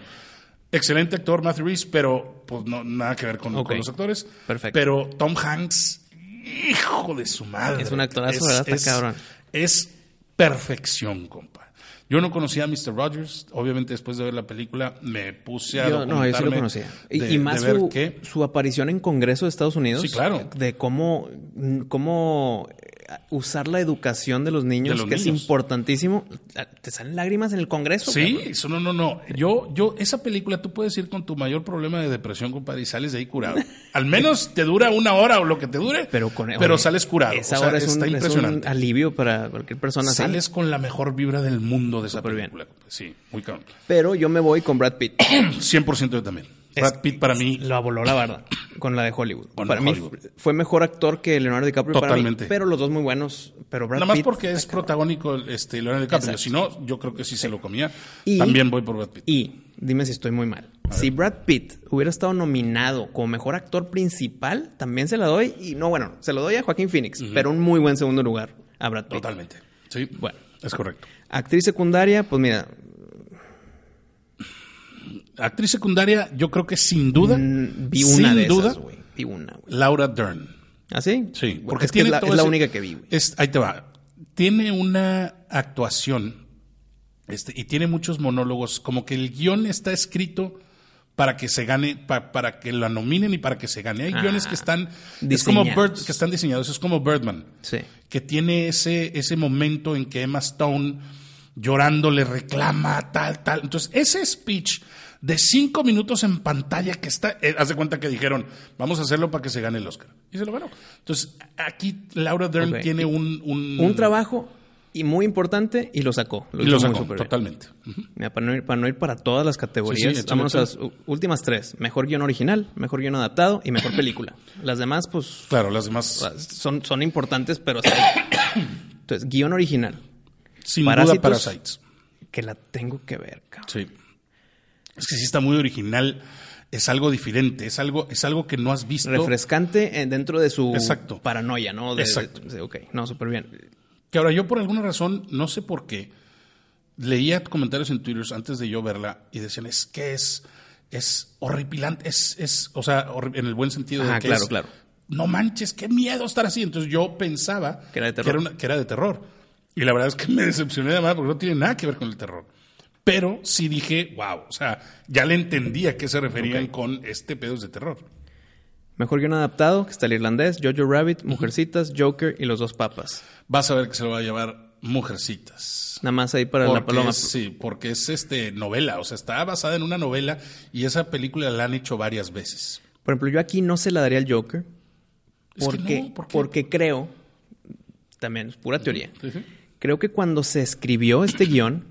excelente actor Matthew Reese, pero pues no, nada que ver con, con los actores. Perfecto. Pero Tom Hanks, hijo de su madre. Es un actorazo, ¿verdad? Está cabrón. Es perfección, compa. Yo no conocía a Mr. Rogers. Obviamente, después de ver la película, me puse a Yo, no, yo sí lo conocía. Y, de- y más su, qué. su aparición en Congreso de Estados Unidos. Sí, claro. De cómo, cómo usar la educación de los niños, De los que es importantísimo. Te salen lágrimas en el Congreso. Sí, cabrón. eso no, no, no. Yo, yo, esa película tú puedes ir con tu mayor problema de depresión, compadre, y sales de ahí curado. Al menos te dura una hora o lo que te dure, Pero, con, pero oye, sales curado. Esa O sea, hora es un, es alivio para cualquier persona. así. Sales con la mejor vibra del mundo de esa Súper bien. película. Sí, muy cabrón. Pero yo me voy con Brad Pitt. 100% yo también. Brad Pitt para mí, Lo voló la verdad. Con la de Hollywood. Con para mí Hollywood. fue mejor actor que Leonardo DiCaprio para Totalmente. mí. Pero los dos muy buenos. Pero Brad nada más Pitt... porque es protagónico este, Leonardo DiCaprio. Exacto. Si no, yo creo que sí, se lo comía. Y- También voy por Brad Pitt. Y, dime si estoy muy mal. Si Brad Pitt hubiera estado nominado como mejor actor principal, también se la doy. Y no, bueno, se lo doy a Joaquín Phoenix, pero un muy buen segundo lugar a Brad Pitt. Totalmente. Sí, Bueno. Es correcto. Actriz secundaria, pues mira, Actriz secundaria, yo creo que sin duda, mm, vi una sin de duda, esas, güey. Vi una, güey. Laura Dern. ¿Ah, sí? Sí, porque es que es tiene la, todo es la única que vi, güey. Es, ahí te va. Tiene una actuación este, y tiene muchos monólogos, como que el guion está escrito para que se gane, pa- para que la nominen y para que se gane. Hay Ah, guiones que están, es como. Bird- que están diseñados, es como Birdman, Sí. que tiene ese, ese momento en que Emma Stone llorando le reclama tal, tal. Entonces, ese speech de cinco minutos en pantalla que está, eh, haz de cuenta que dijeron, vamos a hacerlo para que se gane el Oscar. Y se lo ganó. Entonces, aquí Laura Dern tiene un, un, Un trabajo y muy importante y lo sacó. y hizo lo sacó, totalmente. Mira, para, no ir, para no ir para todas las categorías, Sí, sí, vámonos a las últimas tres. Mejor guion original, mejor guion adaptado y mejor película. Las demás, pues, Claro, las demás, son, son importantes, pero... sí. Entonces, guion original, sin Parásitos. duda, Parasites. que la tengo que ver, cabrón. Sí. Es que sí está muy original. Es algo diferente, es algo, es algo que no has visto. Refrescante eh, dentro de su Exacto. paranoia, ¿no? De- Exacto. de- ok, no, súper bien. Que ahora yo por alguna razón, no sé por qué, leía comentarios en Twitter antes de yo verla y decían, es que es, es horripilante, es, es, o sea, en el buen sentido de Ajá, que claro, es, claro. no manches, qué miedo estar así. Entonces yo pensaba Que era de terror. una- que era de terror. Y la verdad es que me decepcioné de más porque no tiene nada que ver con el terror. Pero sí dije, wow, o sea, ya le entendía a qué se referían con este pedos de terror. Mejor guion adaptado, que está el irlandés, Jojo Rabbit, Mujercitas, Joker y Los Dos Papas. Vas a ver que se lo va a llevar Mujercitas. Nada más ahí para la Porque paloma. es- sí, porque es este novela, o sea, está basada en una novela y esa película la han hecho varias veces. Por ejemplo, yo aquí no se la daría al Joker. Es que Porque, no, ¿por porque creo, también es pura teoría, Sí, sí. creo que cuando se escribió este guion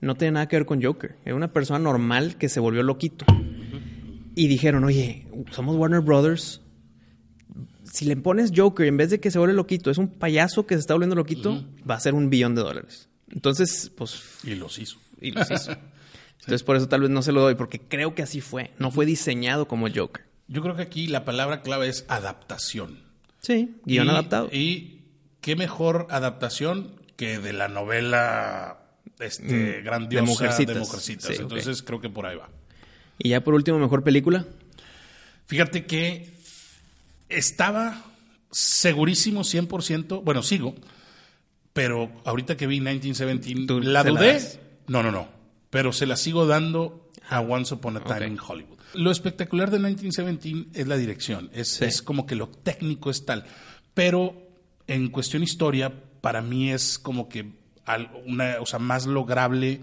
no tenía nada que ver con Joker. Era una persona normal que se volvió loquito. Y dijeron, oye, somos Warner Brothers. Si le pones Joker, en vez de que se vuelve loquito, es un payaso que se está volviendo loquito, va a ser un billón de dólares. Entonces, pues, Y los hizo. y los hizo. Entonces, por eso tal vez no se lo doy, porque creo que así fue. No fue diseñado como el Joker. Yo creo que aquí la palabra clave es adaptación. Sí, guion Y- adaptado. Y qué mejor adaptación que de la novela este, grandiosa de Mujercitas. de Mujercitas. Sí. Entonces creo que por ahí va. Y ya por último, mejor película. Fíjate que estaba segurísimo 100%, bueno, sigo, pero ahorita que vi 1917, Tú la la dudé. das. no, no, no, pero se la sigo dando a Once Upon a Time Ok. in Hollywood. Lo espectacular de 1917 es la dirección, es, Sí. es como que lo técnico es tal, pero en cuestión historia, para mí es como que una, o sea, más lograble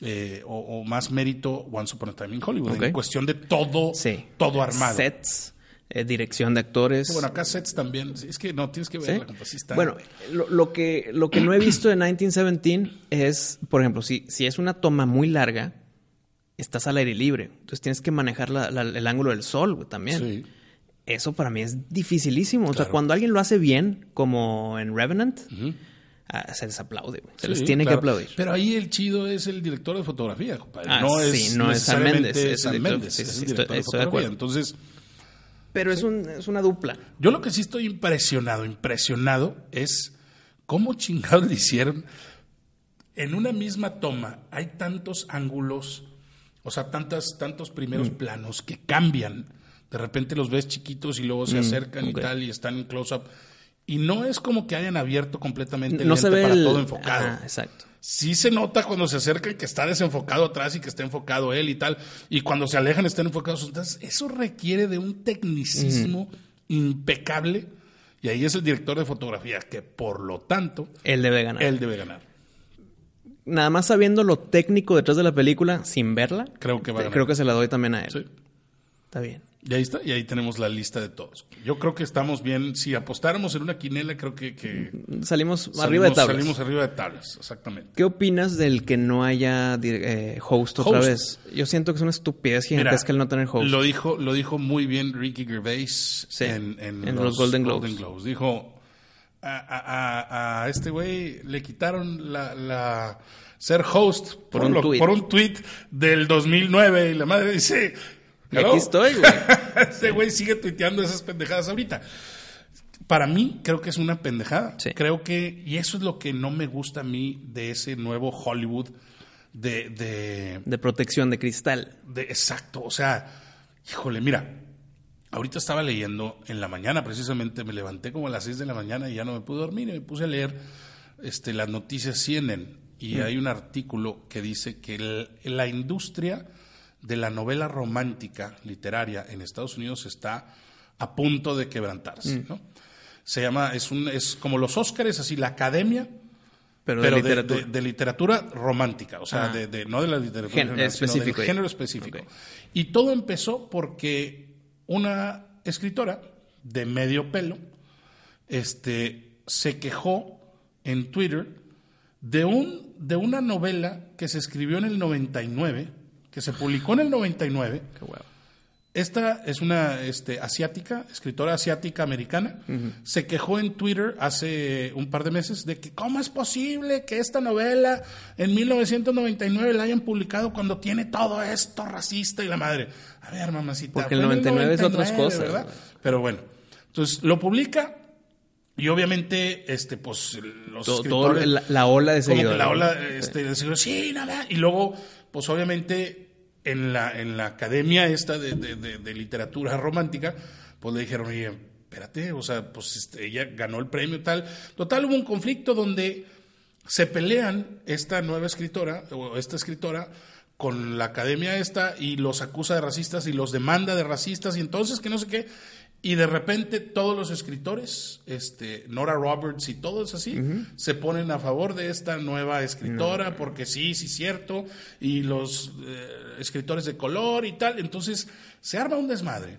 eh, o, o más mérito Once Upon a Time in Hollywood, en cuestión de todo, Sí. todo armado. Sets, eh, dirección de actores. Bueno, acá sets también. Es que no, tienes que está. Bueno, lo, lo que, lo que no he visto de 1917 es, por ejemplo, si, si es una toma muy larga, estás al aire libre. Entonces tienes que manejar la- la- el ángulo del sol también. Sí. Eso para mí es dificilísimo. O sea, cuando alguien lo hace bien, como en Revenant, ah, se les aplaude. güey. Se les tiene claro. que aplaudir. Pero ahí el chido es el director de fotografía, compadre. Ah, no sí, es no es necesariamente Mendes, es Mendes, sí, es sí, el estoy- director de estoy de fotografía. acuerdo. Entonces, Pero es, un, es una dupla. yo lo que sí estoy impresionado, impresionado es cómo chingados le hicieron en una misma toma. Hay tantos ángulos, o sea, tantas, tantos primeros Mm. planos que cambian. De repente los ves chiquitos y luego se acercan Mm, ok. y tal y están en close-up. Y no es como que hayan abierto completamente el No se ve para el... todo enfocado. Ah, exacto. sí se nota cuando se acercan que está desenfocado atrás y que está enfocado él y tal. Y cuando se alejan están enfocados. Entonces, eso requiere de un tecnicismo impecable. Y ahí es el director de fotografía, que por lo tanto, Él debe ganar. él debe ganar. Nada más sabiendo lo técnico detrás de la película, sin verla, Creo que va a ganar. creo que se la doy también a él. Sí. Está bien. Y ahí está, y ahí tenemos la lista de todos. Yo creo que estamos bien. Si apostáramos en una quinela, creo que, que Salimos, arriba de tablas. Salimos arriba de tablas, exactamente. ¿Qué opinas del que no haya eh, host otra Host. vez? Yo siento que es una estupidez gigantesca el no tener host. Lo dijo, lo dijo muy bien Ricky Gervais Sí, en, en en los Golden Globes. Dijo, a, a- a- este güey le quitaron la, la- ser host por, Por un lo- por un tweet del 2009 y la madre dice... Y aquí estoy, güey. este güey sigue tuiteando esas pendejadas ahorita. Para mí, creo que es una pendejada. Sí. Creo que, y eso es lo que no me gusta a mí de ese nuevo Hollywood de, de, De protección de cristal. de- exacto, o sea, híjole, mira, ahorita estaba leyendo en la mañana, precisamente me levanté como a las 6 de la mañana y ya no me pude dormir y me puse a leer este, las noticias CNN y hay un artículo que dice que el- la industria de la novela romántica literaria en Estados Unidos está a punto de quebrantarse, ¿no? Se llama, es, un, es como los Óscares, así, la academia, Pero, pero de de, literatura. de- de literatura romántica, o sea, Ah. de, no de la literatura Gen- general, sino del género específico. Y todo empezó porque una escritora de medio pelo este, se quejó en Twitter de, un, de una novela que se escribió en el 99, que se publicó en el 99, Qué huevo. esta es una este, asiática, escritora asiática americana. Se quejó en Twitter hace un par de meses de que cómo es posible que esta novela en 1999 la hayan publicado cuando tiene todo esto racista y la madre. A ver, mamacita. Porque el fue en 99 es otras 99, cosas, ¿verdad? Pero bueno, entonces lo publica y obviamente, este, pues los Todo, todo escritores la, la ola de como que seguidores. la ola este, de seguidores, sí, nada. Y luego, pues obviamente, en la, en la academia esta de, de- de- literatura romántica, pues le dijeron, oye, espérate, o sea, pues este, ella ganó el premio tal. Total, hubo un conflicto donde se pelean esta nueva escritora, o esta escritora, con la academia esta y los acusa de racistas y los demanda de racistas y entonces que no sé qué. Y de repente todos los escritores, este, Nora Roberts y todos así, se ponen a favor de esta nueva escritora porque sí, sí, cierto, y los eh, escritores de color y tal. Entonces se arma un desmadre.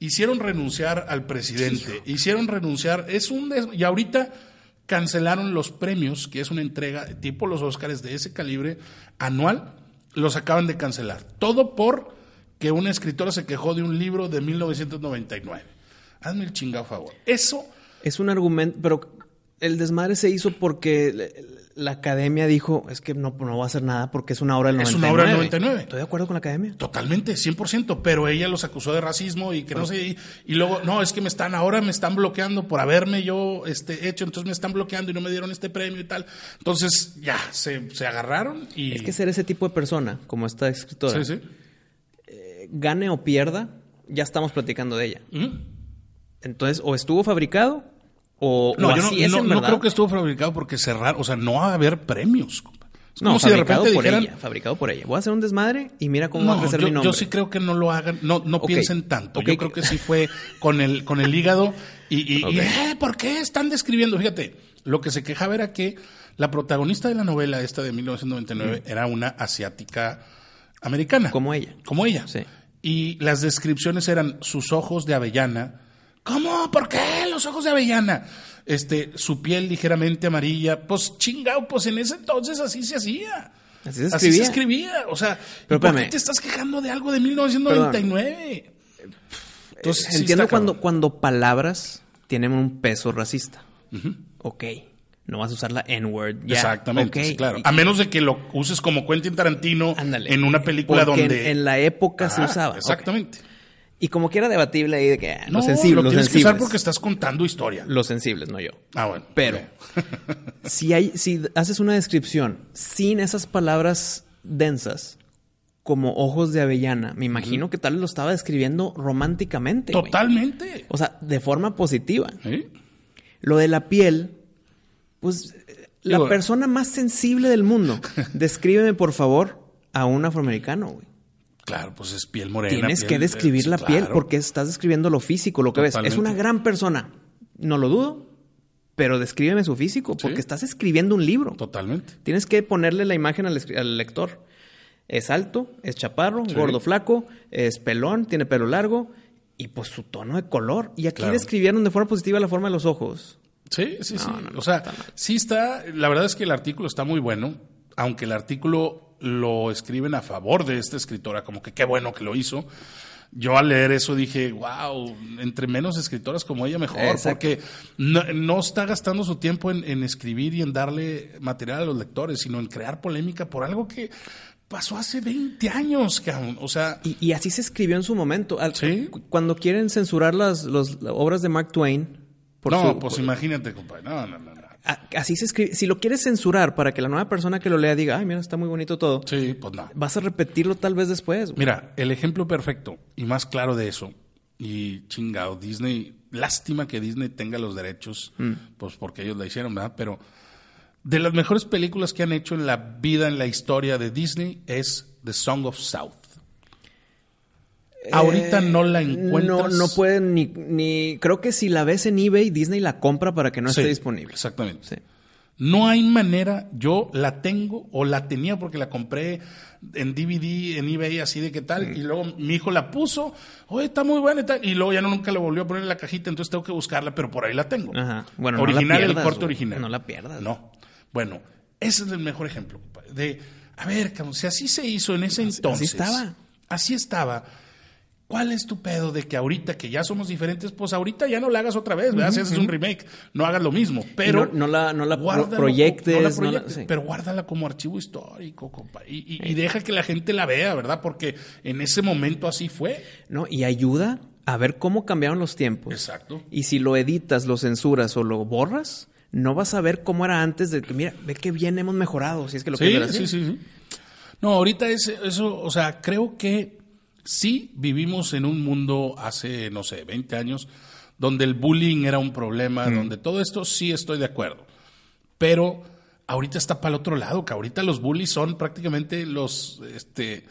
Hicieron renunciar al presidente, hicieron renunciar, es un des- y ahorita cancelaron los premios, que es una entrega tipo los Óscares de ese calibre anual, los acaban de cancelar. Todo por que una escritora se quejó de un libro de 1999. Hazme el chingado favor. Eso, Es un argumento, pero el desmadre se hizo porque la academia dijo, es que no, no va a hacer nada porque es una obra del 99. Es una obra del 99. Estoy de acuerdo con la academia. Totalmente, 100%, pero ella los acusó de racismo y que no sé, y, y, luego, no, es que me están, ahora me están bloqueando por haberme yo este, hecho, entonces me están bloqueando y no me dieron este premio y tal. Entonces, ya, se, se agarraron y... Es que ser ese tipo de persona, como esta escritora, Sí, sí. Gane o pierda, ya estamos platicando de ella. Entonces, o estuvo fabricado o, No, o yo no, así es no- en no creo que estuvo fabricado porque cerrar, o sea, no va a haber premios. Es No, como si de repente por dijeran, ella, fabricado por ella. Voy a hacer un desmadre y mira cómo va a crecer yo, mi nombre. yo sí creo que no lo hagan, no, no piensen tanto. Yo creo que sí fue con el, con el hígado y, y, eh, ¿por qué están describiendo? Fíjate, lo que se quejaba era que la protagonista de la novela esta de 1999 era una asiática americana. Como ella. Como ella. Sí. Y las descripciones eran sus ojos de avellana. ¿Cómo? ¿Por qué los ojos de avellana? Este, su piel ligeramente amarilla. Pues chingado, pues en ese entonces así se hacía. Así se Así escribía. se escribía. O sea, Pero ¿y ¿por qué te estás quejando de algo de 1999? Entonces, sí Entiendo cuando, cuando palabras tienen un peso racista. Ok. No vas a usar la N-word. ya. Exactamente, Ok. sí, claro. A menos de que lo uses como Quentin Tarantino ándale. en una película Porque donde... En, en la época se Ajá, usaba. Exactamente. Y como quiera debatible ahí de que ah, No, los sensibles, lo los tienes que sensibles. usar porque estás contando historia. Los sensibles, no yo. Ah, bueno. Pero si hay, si haces una descripción sin esas palabras densas, como ojos de avellana, me imagino que tal lo estaba describiendo románticamente. Totalmente. O sea, de forma positiva. Lo de la piel, pues la Digo- persona más sensible del mundo. Descríbeme, por favor, a un afroamericano, güey. Claro, pues es piel morena. Tienes piel- que describir la piel porque estás describiendo lo físico, lo que ves. Es una gran persona. No lo dudo, pero descríbeme su físico porque Sí. estás escribiendo un libro. Totalmente. Tienes que ponerle la imagen al, lector. Es alto, es chaparro, Sí. gordo, flaco, es pelón, tiene pelo largo y pues su tono de color. Y aquí Claro. describieron de forma positiva la forma de los ojos. Sí, sí, sí. No, no, no, o sea, sí está. La verdad es que el artículo está muy bueno, aunque el artículo lo escriben a favor de esta escritora, como que qué bueno que lo hizo. Yo al leer eso dije, wow, entre menos escritoras como ella mejor, Exacto. porque no, está gastando su tiempo en, en escribir y en darle material a los lectores, sino en crear polémica por algo que pasó hace 20 años, cabrón. O sea, Y, y así se escribió en su momento. Al- Sí. cu- Cuando quieren censurar las, los- las obras de Mark Twain. Por no, su- pues por- imagínate, compadre. No, no, no, no. a- así se escribe. Si lo quieres censurar para que la nueva persona que lo lea diga, ay, mira, está muy bonito todo, Sí, pues no. vas a repetirlo tal vez después. güey. Mira, el ejemplo perfecto y más claro de eso, y chingado, Disney, lástima que Disney tenga los derechos, pues porque ellos la hicieron, ¿verdad? Pero de las mejores películas que han hecho en la vida, en la historia de Disney, es The Song of South. Ahorita no la encuentras. Eh, No, no pueden ni, ni. Creo que si la ves en eBay, Disney la compra para que no Sí, esté disponible. Exactamente. Sí. No hay manera, yo la tengo o la tenía porque la compré en DVD, en eBay, así de qué tal, y luego mi hijo la puso, oye, está muy buena y tal, y luego ya no, nunca la volvió a poner en la cajita, entonces tengo que buscarla, pero por ahí la tengo. Ajá. Bueno, no la original, el pierdas, corte original. No la pierdas. No. Bueno, ese es el mejor ejemplo, de, a ver, si así se hizo en ese Así- así entonces. estaba. Así estaba. ¿Cuál es tu pedo de que ahorita que ya somos diferentes, pues ahorita ya no la hagas otra vez, ¿verdad? Si haces un remake, no hagas lo mismo, pero no- no la- no la guárdalo- proyectes, no la no la- proyectes, sí. pero guárdala como archivo histórico, compa, y, y- y deja que la gente la vea, ¿verdad? Porque en ese momento así fue. ¿No? Y ayuda a ver cómo cambiaron los tiempos. Exacto. Y si lo editas, lo censuras o lo borras, no vas a ver cómo era antes de que, mira, ve qué bien hemos mejorado, si es que lo Sí, así. sí, sí, sí. No, ahorita es eso, o sea, creo que sí vivimos en un mundo hace, no sé, 20 años, donde el bullying era un problema, donde todo esto sí estoy de acuerdo. Pero ahorita está para el otro lado, que ahorita los bullies son prácticamente los, este,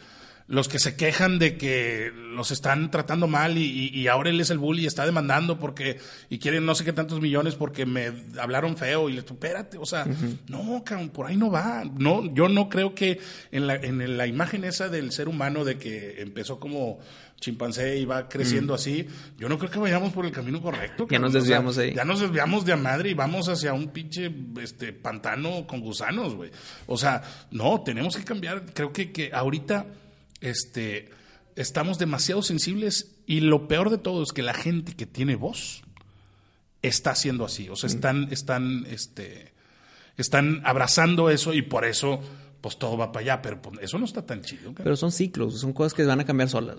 los que se quejan de que los están tratando mal y, y- y ahora él es el bully y está demandando porque, y quieren no sé qué tantos millones porque me hablaron feo y le espérate, o sea, no, cabrón, por ahí no va. No, yo no creo que en la, en la imagen esa del ser humano de que empezó como chimpancé y va creciendo así, yo no creo que vayamos por el camino correcto. Ya nos cabrón. O sea, desviamos ahí. Ya nos desviamos de a madre y vamos hacia un pinche este, pantano con gusanos, güey. O sea, no, tenemos que cambiar. Creo que, que ahorita este, estamos demasiado sensibles y lo peor de todo es que la gente que tiene voz está haciendo así. O sea, están, están, este, están abrazando eso y por eso pues todo va para allá, pero pues, eso no está tan chido. Pero son ciclos, son cosas que van a cambiar solas.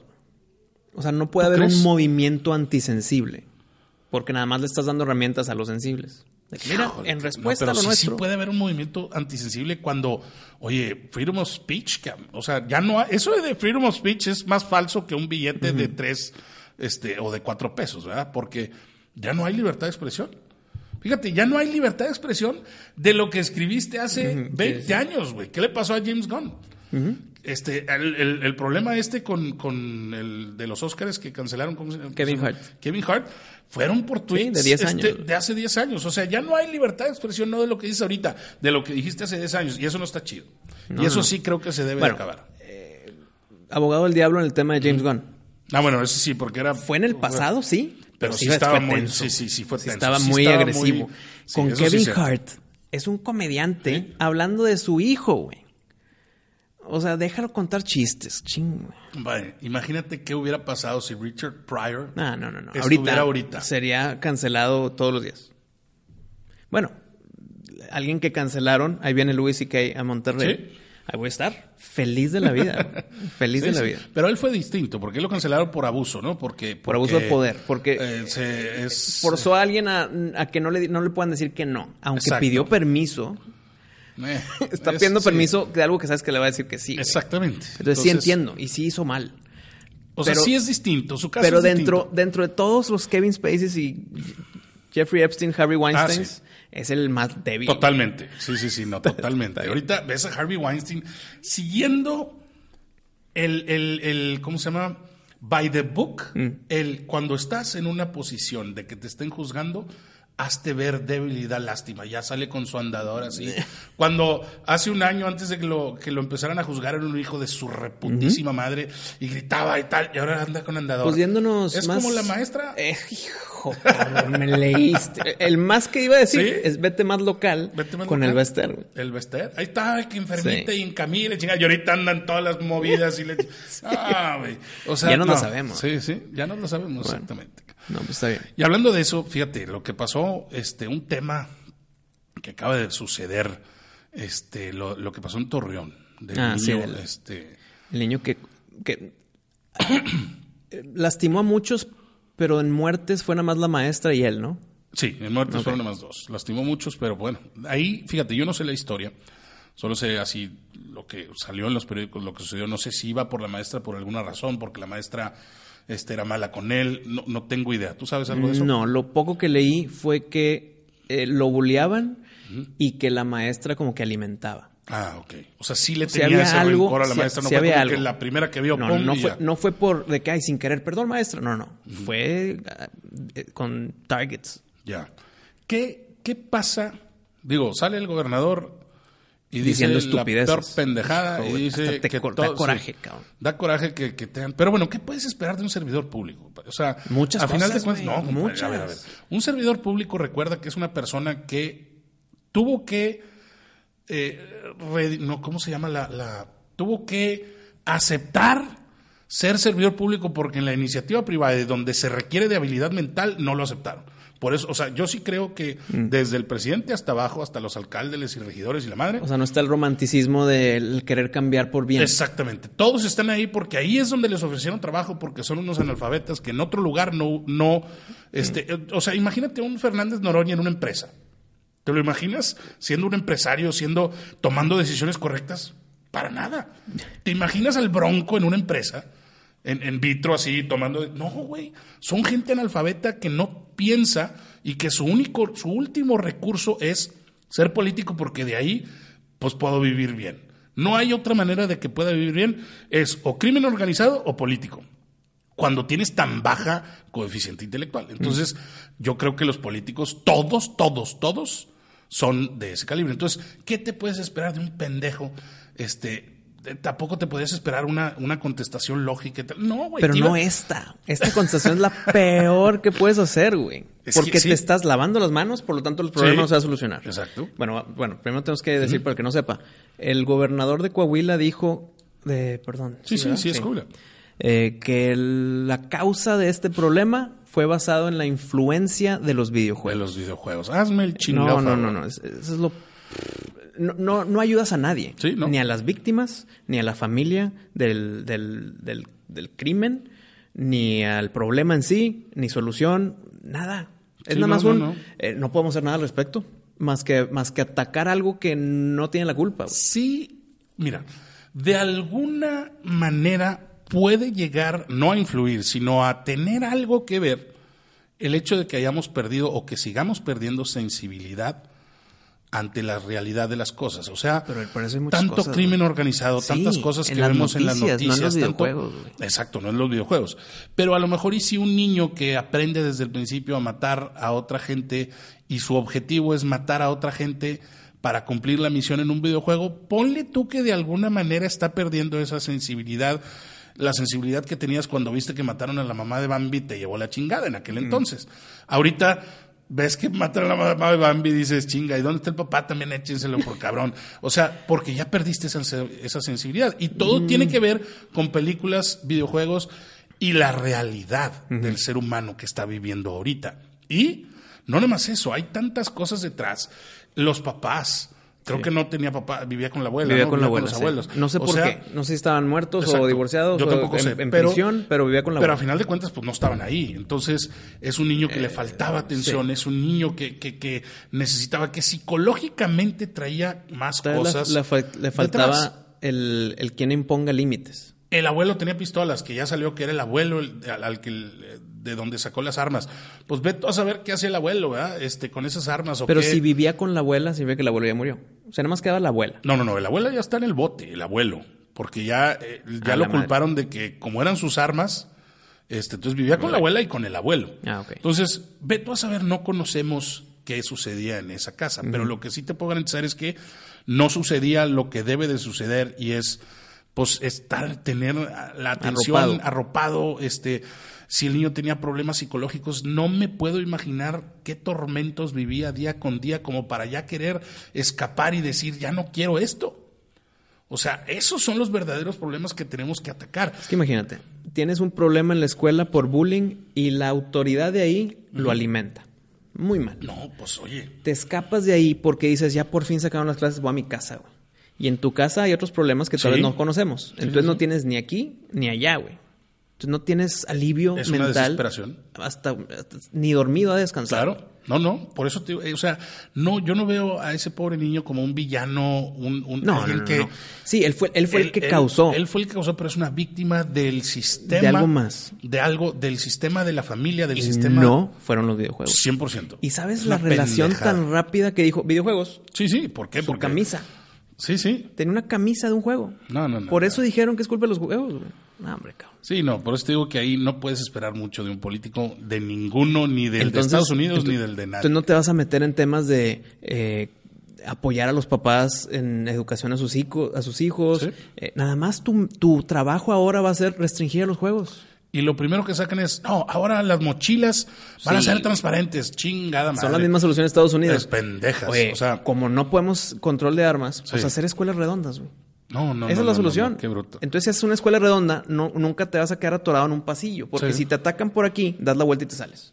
O sea, no puede haber un movimiento antisensible, porque nada más le estás dando herramientas a los sensibles. Mira, en respuesta a lo nuestro. Sí puede haber un movimiento antisensible cuando, oye, freedom of speech, o sea, ya no, eso de freedom of speech es más falso que un billete de tres, este, o de cuatro pesos, ¿verdad? Porque ya no hay libertad de expresión. Fíjate, ya no hay libertad de expresión de lo que escribiste hace 20 años, güey. ¿Qué le pasó a James Gunn? Este, el, problema este con, con, el de los Oscars que cancelaron, ¿cómo se llama? Kevin Hart. Kevin Hart, fueron por tweets de, 10 años. Este, de hace 10 años. O sea, ya no hay libertad de expresión, no de lo que dices ahorita, de lo que dijiste hace 10 años. Y eso no está chido. y eso sí creo que se debe acabar. Eh, abogado del diablo en el tema de James Gunn. Ah, bueno, eso sí, porque era... Fue en el pasado, sí. Pero, sí, estaba muy... Sí, sí, sí fue tenso. estaba muy agresivo. Con Kevin Hart, es un comediante hablando de su hijo, güey. O sea, déjalo contar chistes, ching. Vale, imagínate qué hubiera pasado si Richard Pryor no, no, no, no. Ahorita, ahorita sería cancelado todos los días. Bueno, alguien que cancelaron, ahí viene Louis C.K. a Monterrey. ¿Sí? Ahí voy a estar feliz de la vida. feliz de la vida. Pero él fue distinto, porque él lo cancelaron por abuso, ¿no? Porque, por abuso de poder, porque eh, forzó a alguien a, que no le, no le puedan decir que no, aunque pidió permiso eh, está pidiendo permiso de algo que sabes que le va a decir que sí. Exactamente. Entonces, sí entiendo y sí hizo mal. O sea, sí es distinto, su caso Pero dentro, dentro de todos los Kevin Spaceys y Jeffrey Epstein, Harvey Weinstein, ah, es el más débil. Totalmente. Sí, sí, sí, no, totalmente. Ahorita ves a Harvey Weinstein siguiendo el, el, el ¿cómo se llama? By the book, mm. el, cuando estás en una posición de que te estén juzgando, hazte ver debilidad, lástima. Ya sale con su andador así. Cuando hace un año antes de que lo, que lo empezaran a juzgar era un hijo de su reputísima madre y gritaba y tal, y ahora anda con andador. Pues yéndonos Es como la maestra. Eh, hijo, me leíste. El más que iba a decir es vete más local con el Bester. El Bester. Ahí está, que enfermita y en Camille, chinga. Y ahorita andan todas las movidas y le... Ah, güey. O sea, ya no, lo sabemos. Sí, sí, ya no lo sabemos exactamente. No, pues está bien. Y hablando de eso, fíjate, lo que pasó, este, un tema que acaba de suceder, este, lo, lo que pasó en Torreón. Del ah, niño, este... El niño que, que lastimó a muchos, pero en muertes fue nada más la maestra y él, ¿no? Sí, en muertes fueron nada más dos. Lastimó a muchos, pero bueno, ahí, fíjate, yo no sé la historia. Solo sé así lo que salió en los periódicos, lo que sucedió. No sé si iba por la maestra por alguna razón, porque la maestra este, era mala con él, no, no tengo idea. ¿Tú sabes algo de eso? No, lo poco que leí fue que eh, lo bulleaban y que la maestra como que alimentaba. Ah, ok. O sea, sí le tenía ese algo, a la maestra. No fue como que la primera que vio, no, no fue, no fue por de que, ay, sin querer, perdón, maestra. No, no. Fue eh, con targets. Ya. ¿Qué, ¿Qué pasa? Digo, sale el gobernador y dice la peor pendejada y dice que da coraje, cabrón. Da coraje que, que tengan. Pero bueno, ¿qué puedes esperar de un servidor público? O sea, muchas a final de cuentas, no, muchas. A ver, a ver. Un servidor público recuerda que es una persona que tuvo que, eh, no, ¿cómo se llama la, la, tuvo que aceptar ser servidor público porque en la iniciativa privada donde se requiere de habilidad mental no lo aceptaron. Por eso, o sea, yo sí creo que mm. desde el presidente hasta abajo, hasta los alcaldes y regidores y la madre. O sea, no está el romanticismo del querer cambiar por bien. Exactamente. Todos están ahí porque ahí es donde les ofrecieron trabajo porque son unos analfabetas que en otro lugar no, no, este, mm. o sea, imagínate un Fernández Noroña en una empresa. ¿Te lo imaginas siendo un empresario, siendo, tomando decisiones correctas? Para nada. ¿Te imaginas al bronco en una empresa? En, vitro así, tomando... No, güey, son gente analfabeta que no piensa y que su único, su último recurso es ser político porque de ahí pues puedo vivir bien. No hay otra manera de que pueda vivir bien, es o crimen organizado o político, cuando tienes tan baja coeficiente intelectual. Entonces, yo creo que los políticos, todos, todos, todos, son de ese calibre. Entonces, ¿qué te puedes esperar de un pendejo este, tampoco te podías esperar una, una contestación lógica. No, güey. Pero no esta. Esta contestación es la peor que puedes hacer, güey. Porque te estás lavando las manos, por lo tanto el problema no se va a solucionar. Exacto. Bueno, bueno, primero tenemos que decir para el que no sepa. El gobernador de Coahuila dijo, de, perdón. Sí, sí, sí, es Coahuila. Eh, que la causa de este problema fue basado en la influencia de los videojuegos. De los videojuegos. Hazme el chingado. No, no, no, no. Eso es lo no, no, no ayudas a nadie. Sí, ¿no? Ni a las víctimas, ni a la familia del, del, del, del crimen, ni al problema en sí, ni solución, nada. Es Sí, nada más un... no. eh, no podemos hacer nada al respecto. Más que, más que atacar algo que no tiene la culpa. güey. Sí, mira, de alguna manera puede llegar, no a influir, sino a tener algo que ver el hecho de que hayamos perdido o que sigamos perdiendo sensibilidad ante la realidad de las cosas. O sea, Pero tanto cosas, crimen organizado, Sí, tantas cosas que vemos en las noticias, no en los tanto- videojuegos. Exacto, no en los videojuegos. Pero a lo mejor y si un niño que aprende desde el principio a matar a otra gente y su objetivo es matar a otra gente para cumplir la misión en un videojuego, ponle tú que de alguna manera está perdiendo esa sensibilidad, la sensibilidad que tenías cuando viste que mataron a la mamá de Bambi y te llevó la chingada en aquel entonces. Ahorita ves que matan a la mamá de Bambi y dices, chinga, ¿y dónde está el papá? También échenselo por cabrón. O sea, porque ya perdiste esa, esa sensibilidad. Y todo tiene que ver con películas, videojuegos y la realidad del ser humano que está viviendo ahorita. Y no nada más eso, hay tantas cosas detrás. Los papás. Creo que no tenía papá, vivía con la abuela. Vivía ¿no? con la los sí. abuelos. No sé O por sea, qué. No sé si estaban muertos Exacto. o divorciados Yo o tampoco en, sé, en pero- prisión, pero vivía con la Pero a abuela. final de cuentas, pues no estaban ahí. Entonces, es un niño que le faltaba atención, sí. es un niño que, que, que necesitaba, que psicológicamente traía más cosas. le, faltaba el, el quien imponga límites. El abuelo tenía pistolas, que ya salió que era el abuelo el- al, al que de donde sacó las armas. Pues ve tú a saber qué hacía el abuelo, ¿verdad? Este, con esas armas o Pero qué. si vivía con la abuela, significa que la abuela ya murió. O sea, nada más quedaba la abuela. No, no, no, el abuelo ya está en el bote, el abuelo, porque ya, eh, ya A lo madre. culparon de que como eran sus armas, este, entonces vivía con la abuela y con el abuelo. Ah, ok. Entonces, ve tú a saber, no conocemos qué sucedía en esa casa, pero lo que sí te puedo garantizar es que no sucedía lo que debe de suceder y es pues estar, tener la atención Arropado. arropado, este, si el niño tenía problemas psicológicos, no me puedo imaginar qué tormentos vivía día con día como para ya querer escapar y decir, ya no quiero esto. O sea, esos son los verdaderos problemas que tenemos que atacar. Es que imagínate, tienes un problema en la escuela por bullying y la autoridad de ahí lo alimenta. Muy mal. No, pues oye, Te escapas de ahí porque dices, ya por fin sacaron las clases, voy a mi casa, güey. Y en tu casa hay otros problemas que tal Sí. vez no conocemos. Entonces no tienes ni aquí ni allá, güey. Entonces no tienes alivio Es una mental. desesperación. Hasta, hasta- ni dormido a descansar. Claro, no, no, por eso te eh, o sea, no, yo no veo a ese pobre niño como un villano, un, un No, alguien no, que. Sí, él fue, él fue el que él- causó. Él fue el que causó, pero es una víctima del sistema. De algo más. De algo, del sistema de la familia, del Y sistema. no fueron los videojuegos. 100%. ¿Y sabes Es la relación pendejada. tan rápida que dijo videojuegos? Sí, sí, ¿por qué? Su Porque- camisa. Sí, sí. Tenía una camisa de un juego. No, no, no. Por eso dijeron que es culpa de los juegos, güey. No, hombre, cabrón. Sí, no, por eso te digo que ahí no puedes esperar mucho de un político, de ninguno, ni del de Estados Unidos, ni del de nadie. Entonces no te vas a meter en temas de eh, apoyar a los papás en educación a sus hijos, a sus hijos. Sí. Eh, nada más tu, tu trabajo ahora va a ser restringir a los juegos. Y lo primero que sacan es, no, ahora las mochilas van a ser transparentes. Chingada madre. Son las mismas soluciones de Estados Unidos. Es pendejas. Oye, o sea, como no podemos control de armas, pues hacer escuelas redondas, güey. No, no. Esa no, es la no, solución. no, qué bruto. Entonces, si haces una escuela redonda, no, nunca te vas a quedar atorado en un pasillo. Porque Sí. si te atacan por aquí, das la vuelta y te sales.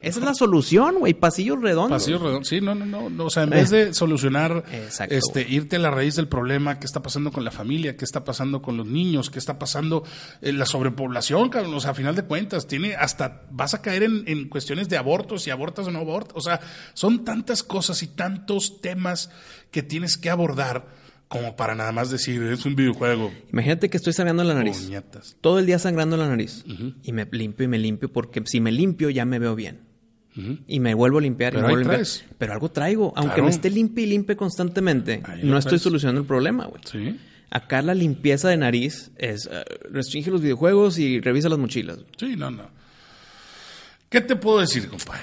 Esa es la solución, güey. Pasillos redondos. Pasillo redondo. Sí, no, no, no, no. O sea, en vez de solucionar, Exacto, este, irte a la raíz del problema, qué está pasando con la familia, qué está pasando con los niños, qué está pasando en la sobrepoblación, cabrón. O sea, a final de cuentas, tiene hasta, vas a caer en, en cuestiones de abortos, si abortas o no abortas. O sea, son tantas cosas y tantos temas que tienes que abordar como para nada más decir, es un videojuego. Imagínate que estoy sangrando la nariz. Puñetas. Todo el día sangrando la nariz. Y me limpio y me limpio porque si me limpio ya me veo bien. Y me vuelvo a limpiar Pero y me vuelvo a limpiar. traes. Pero algo traigo. Aunque Claro. me esté limpie y limpie constantemente, no estoy traes. solucionando el problema, güey. Sí. Acá la limpieza de nariz es eh, restringe los videojuegos y revisa las mochilas. Sí, no, no. ¿Qué te puedo decir, compadre?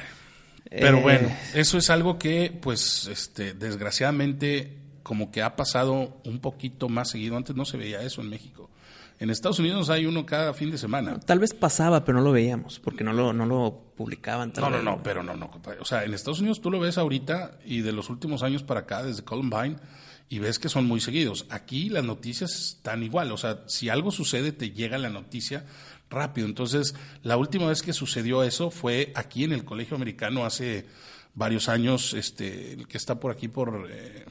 Pero Eh, bueno, eso es algo que, pues, este, desgraciadamente, como que ha pasado un poquito más seguido. Antes no se veía eso en México. En Estados Unidos hay uno cada fin de semana. Tal vez pasaba, pero no lo veíamos porque no lo, no lo publicaban. tal No, no, vez, no, pero no, no, compadre. O sea, en Estados Unidos tú lo ves ahorita y de los últimos años para acá, desde Columbine, y ves que son muy seguidos. Aquí las noticias están igual. O sea, si algo sucede, te llega la noticia rápido. Entonces, la última vez que sucedió eso fue aquí en el Colegio Americano hace varios años, este, el que está por aquí por eh,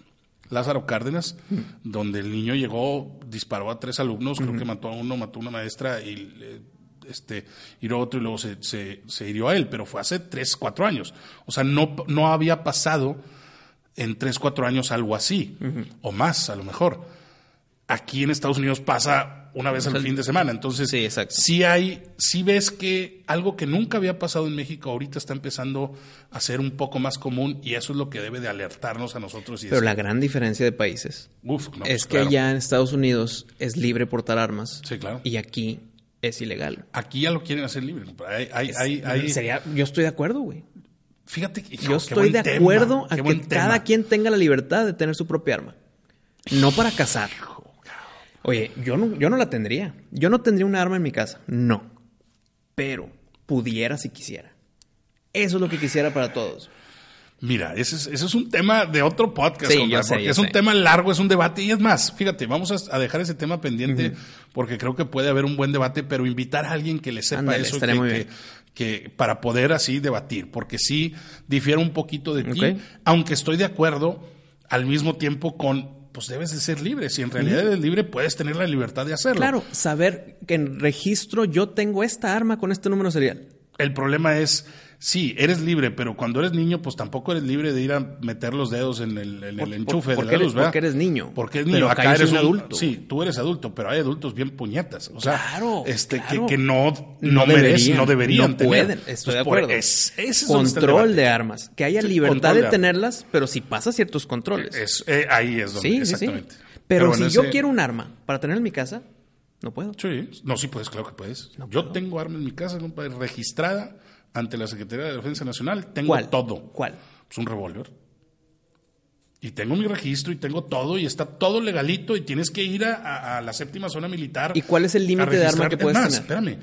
Lázaro Cárdenas, donde el niño llegó, disparó a tres alumnos, creo que mató a uno, mató a una maestra y eh, este, hirió a otro y luego se, se, se, hirió a él, pero fue hace tres, cuatro años. O sea, no, no había pasado en tres, cuatro años algo así, o más a lo mejor. Aquí en Estados Unidos pasa una vez al fin de semana. Entonces, sí, exacto. sí hay, sí ves que algo que nunca había pasado en México ahorita está empezando a ser un poco más común y eso es lo que debe de alertarnos a nosotros. Y Pero la gran diferencia de países Uf, no, es pues, que claro. allá en Estados Unidos es libre portar armas Sí, claro. y aquí es ilegal. Aquí ya lo quieren hacer libre. Hay, hay, hay, hay- Sería, yo estoy de acuerdo, güey. fíjate que Yo estoy de tema, acuerdo a que cada quien tenga la libertad de tener su propia arma. No para cazar. Oye, yo no, yo no la tendría. Yo no tendría una arma en mi casa. No. Pero pudiera si quisiera. Eso es lo que quisiera para todos. Mira, ese es, ese es un tema de otro podcast, Sí, compadre, yo sé, porque es un tema largo, es un debate y es más, fíjate, vamos a, a dejar ese tema pendiente porque creo que puede haber un buen debate, pero invitar a alguien que le sepa eso, que, para poder así debatir, porque sí difiere un poquito de ti, aunque estoy de acuerdo al mismo tiempo con, pues debes de ser libre, si en realidad eres libre puedes tener la libertad de hacerlo. Claro, saber que en registro yo tengo esta arma con este número serial. El problema es, sí, eres libre, pero cuando eres niño, pues tampoco eres libre de ir a meter los dedos en el, en el enchufe de la eres- luz, ¿verdad? porque eres niño. Porque eres Pero niño. acá Acá eres un adulto. Sí, tú eres adulto, pero hay adultos bien puñetas. O sea, Claro, este, claro. Que, que no, no, No merecen, deberían, no deberían no tener. pueden, estoy de acuerdo. es- ese Control de armas. Que haya Sí, libertad de, tenerlas, pero si pasa ciertos controles. Es- eh, ahí es donde, sí, sí, sí. exactamente. Pero, bueno, si yo ese- quiero un arma para tener en mi casa, no puedo. Sí, no, sí puedes, claro que puedes. yo tengo arma en mi casa, compadre, registrada ante la Secretaría de Defensa Nacional. Tengo ¿Cuál? todo. ¿Cuál? Es un revólver. Y tengo mi registro y tengo todo y está todo legalito y tienes que ir a, a- a la séptima zona militar. ¿Y cuál es el límite de arma que Es puedes más, tener? Espérame.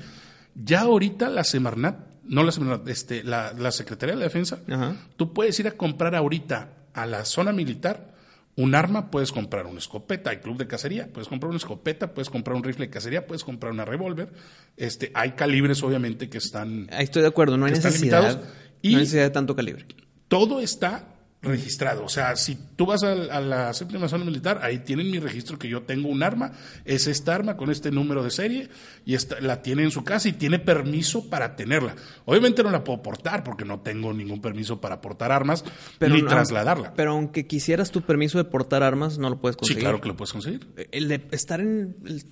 Ya ahorita la Semarnat, no la Semarnat, este, la, la Secretaría de la Defensa, Ajá. tú puedes ir a comprar ahorita a la zona militar un arma, puedes comprar una escopeta, hay club de cacería, puedes comprar una escopeta, puedes comprar un rifle de cacería, puedes comprar una revólver. Este, hay calibres obviamente que están Ahí estoy de acuerdo, no hay necesidad. Y- No hay necesidad de tanto calibre. todo está registrado. O sea, si tú vas a, a la séptima zona militar, ahí tienen mi registro que yo tengo un arma, es esta arma con este número de serie y esta, la tiene en su casa y tiene permiso para tenerla. Obviamente no la puedo portar porque no tengo ningún permiso para portar armas ni no- trasladarla. Pero aunque quisieras tu permiso de portar armas, no lo puedes sí, conseguir. claro que lo puedes conseguir. El de estar en el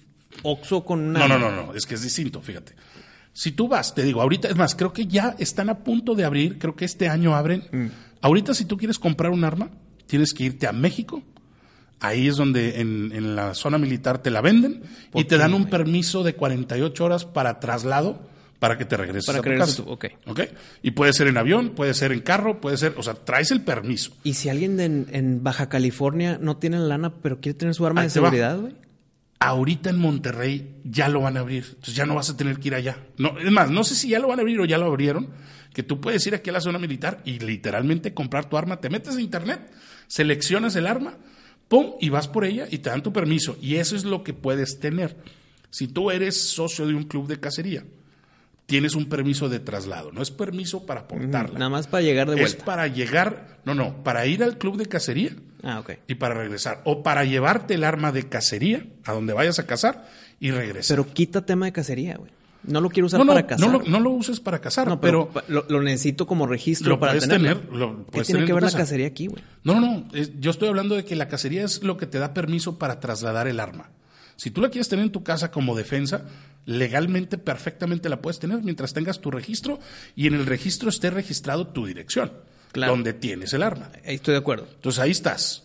Oxxo con una... No, no, no, no, es que es distinto, fíjate. Si tú vas, te digo, ahorita, es más, creo que ya están a punto de abrir, creo que este año abren. Mm. Ahorita si tú quieres comprar un arma, tienes que irte a México. Ahí es donde en, en la zona militar te la venden y te dan un permiso de 48 horas para traslado para que te regreses Para a que tu casa. tú, ok. ¿Ok? Y puede ser en avión, puede ser en carro, puede ser, o sea, traes el permiso. Y si alguien de en, en Baja California no tiene lana, pero quiere tener su arma Ahí de seguridad, güey. Ahorita en Monterrey ya lo van a abrir, entonces ya no vas a tener que ir allá. No, es más, no sé si ya lo van a abrir o ya lo abrieron, que tú puedes ir aquí a la zona militar y literalmente comprar tu arma, te metes a internet, seleccionas el arma, pum, y vas por ella y te dan tu permiso. Y eso es lo que puedes tener. Si tú eres socio de un club de cacería, tienes un permiso de traslado, no es permiso para portarla. Nada más para llegar de es vuelta. para llegar, no, no, para ir al club de cacería Ah, ok. y para regresar. O para llevarte el arma de cacería a donde vayas a cazar y regresar. Pero quita tema de cacería, güey. No lo quiero usar no, no, para cazar. no lo, no lo uses para cazar, No, pero, lo, lo necesito como registro lo para puedes tenerlo. tener. Lo ¿Qué tiene tener que ver la cacería aquí, güey? No, no, no. es- yo estoy hablando de que la cacería es lo que te da permiso para trasladar el arma. Si tú la quieres tener en tu casa como defensa, legalmente, perfectamente la puedes tener mientras tengas tu registro y en el registro esté registrado tu dirección, Claro. donde tienes el arma. Ahí estoy de acuerdo. Entonces ahí estás.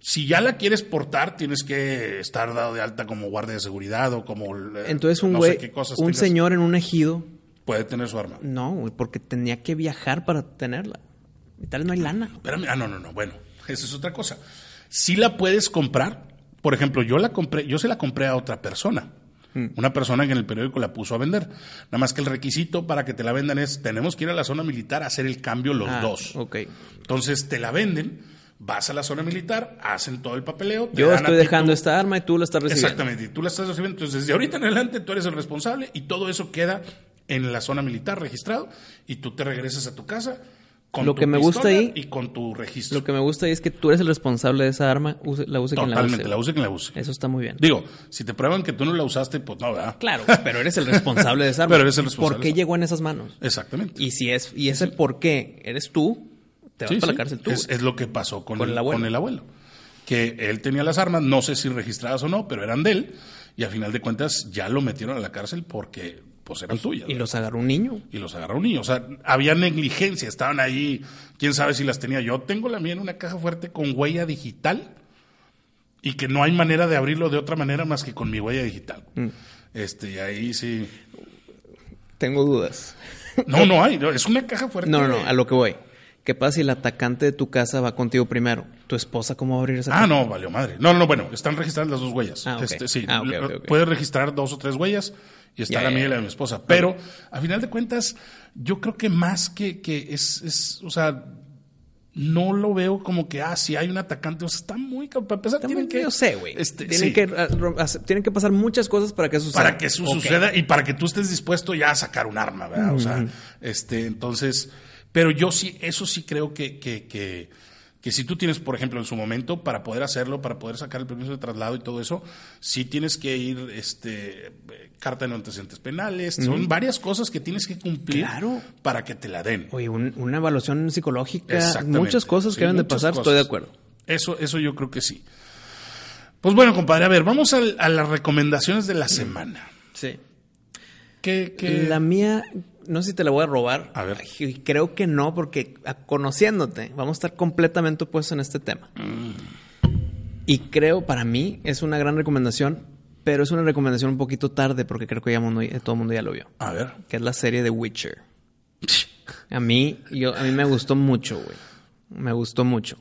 Si ya la quieres portar, tienes que estar dado de alta como guardia de seguridad o como. eh, Entonces un no güey, un tengas. señor en un ejido, Puede tener su arma. no, güey, porque tenía que viajar para tenerla. Y tal vez no hay lana. Espérame. Ah, no, no, no. Bueno, esa es otra cosa. Si la puedes comprar, por ejemplo, yo la compré, yo se la compré a otra persona. Una persona que en el periódico la puso a vender. Nada más que el requisito para que te la vendan es, tenemos que ir a la zona militar a hacer el cambio los Ah, dos. Ok. Entonces te la venden, vas a la zona militar, hacen todo el papeleo. te Yo dan estoy dejando esta arma y tú la estás recibiendo. Exactamente, y tú la estás recibiendo. Entonces, desde ahorita en adelante tú eres el responsable y todo eso queda en la zona militar registrado y tú te regresas a tu casa, Con Lo tu que me gusta ahí- Y con tu registro. Lo que me gusta ahí es que tú eres el responsable de esa arma, use- la use quien la use. Totalmente, la use quien la use. Eso está muy bien. Digo, si te prueban que tú no la usaste, pues no, ¿verdad? Claro, pero eres el responsable de esa arma. Pero eres el responsable ¿Por qué llegó en esas manos? Exactamente. Y si es y ese por qué eres tú, te vas Sí, para sí. la cárcel tú. Es, lo que pasó con, Con el, el abuelo. con el abuelo. Que él tenía las armas, no sé si registradas o no, pero eran de él. Y a final de cuentas ya lo metieron a la cárcel porque pues eran tuyas. y los agarró un niño. y los agarró un niño. O sea, había negligencia, estaban ahí, quién sabe si las tenía. Yo tengo la mía en una caja fuerte con huella digital y que no hay manera de abrirlo de otra manera más que con mi huella digital. Mm. Este, y ahí sí. Tengo dudas. No, no hay, no, es una caja fuerte. No, no, no, a lo que voy. ¿Qué pasa si el atacante de tu casa va contigo primero? ¿Tu esposa cómo va a abrir esa Ah, caja? no, valió madre. No, no, bueno, están registradas las dos huellas. Ah. Este, sí, Ah, puedes registrar dos o tres huellas y está Ya, la la de mi esposa. Pero, a final de cuentas, yo creo que más que, que es, es, o sea, no lo veo como que, ah, si hay un atacante, o sea, está muy, para empezar, tienen muy- que, Yo sé, güey. este, tienen, sí, que, ah, tienen que pasar muchas cosas para que eso suceda. para que eso suceda y para que tú estés dispuesto ya a sacar un arma, ¿verdad? O sea, este, entonces, pero yo sí, eso sí creo que, que, que, que si tú tienes, por ejemplo, en su momento, para poder hacerlo, para poder sacar el permiso de traslado y todo eso, sí tienes que ir, este, carta de no antecedentes penales, son varias cosas que tienes que cumplir Claro. para que te la den. Oye, un- una evaluación psicológica, muchas cosas Sí, que deben de pasar, cosas. estoy de acuerdo. Eso, eso yo creo que sí. Pues bueno, compadre, a ver, vamos a, las recomendaciones de la semana. Sí. ¿Qué, qué- La mía, no sé si te la voy a robar. A ver. Y Creo que no, porque conociéndote, vamos a estar completamente opuestos en este tema. Y creo, para mí, es una gran recomendación, pero es una recomendación un poquito tarde, porque creo que ya mundo- todo el mundo ya lo vio. A ver. Que es la serie de Witcher. A mí, yo, a mí me gustó mucho, güey. Me gustó mucho.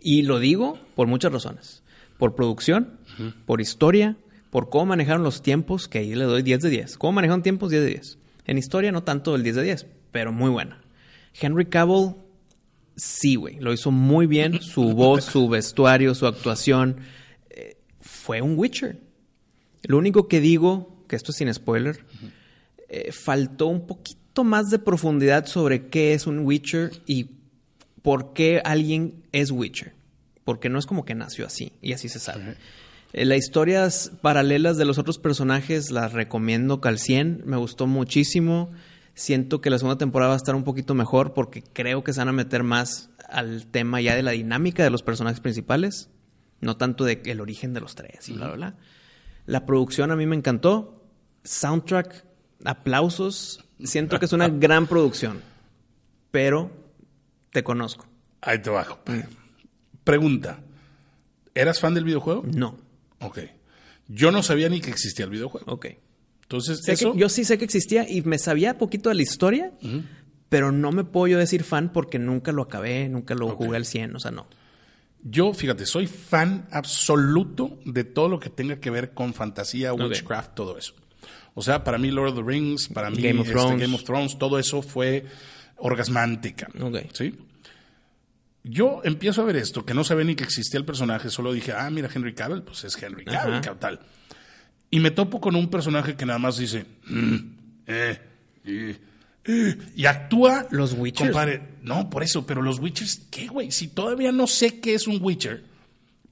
Y lo digo por muchas razones. Por producción, por historia, por cómo manejaron los tiempos, que ahí le doy 10 de 10. ¿Cómo manejaron tiempos? 10 de 10. En historia no tanto el 10 de 10, pero muy buena. Henry Cavill, sí, güey. Lo hizo muy bien. Su voz, su vestuario, su actuación. eh, fue un Witcher. Lo único que digo, que esto es sin spoiler, eh, faltó un poquito más de profundidad sobre qué es un Witcher y por qué alguien es Witcher. Porque no es como que nació así y así se sabe. Eh, las historias paralelas de los otros personajes las recomiendo al 100. Me gustó muchísimo. Siento que la segunda temporada va a estar un poquito mejor porque creo que se van a meter más al tema ya de la dinámica de los personajes principales. No tanto de el origen de los tres y bla, bla, bla. La producción a mí me encantó. Soundtrack, aplausos. Siento que es una gran producción. Pero te conozco. Ahí te bajo. Pregunta. ¿Eras fan del videojuego? No. Ok. Yo no sabía ni que existía el videojuego. Ok. Entonces, Sé eso... que- yo sí sé que existía y me sabía poquito de la historia, pero no me puedo yo decir fan porque nunca lo acabé, nunca lo jugué al 100, o sea, no. Yo, fíjate, soy fan absoluto de todo lo que tenga que ver con fantasía, witchcraft, todo eso. O sea, para mí Lord of the Rings, para mí Game of este, Thrones. Game of Thrones, todo eso fue orgasmántica. Ok. ¿Sí? Yo empiezo a ver esto, que no sabía ni que existía el personaje, solo dije, ah, mira, Henry Cavill, pues es Henry Cavill, tal. Y me topo con un personaje que nada más dice, "Mm, eh, eh, eh", y actúa. Los Witchers. Compadre, no, por eso, pero los Witchers, ¿qué, güey? Si todavía no sé qué es un Witcher,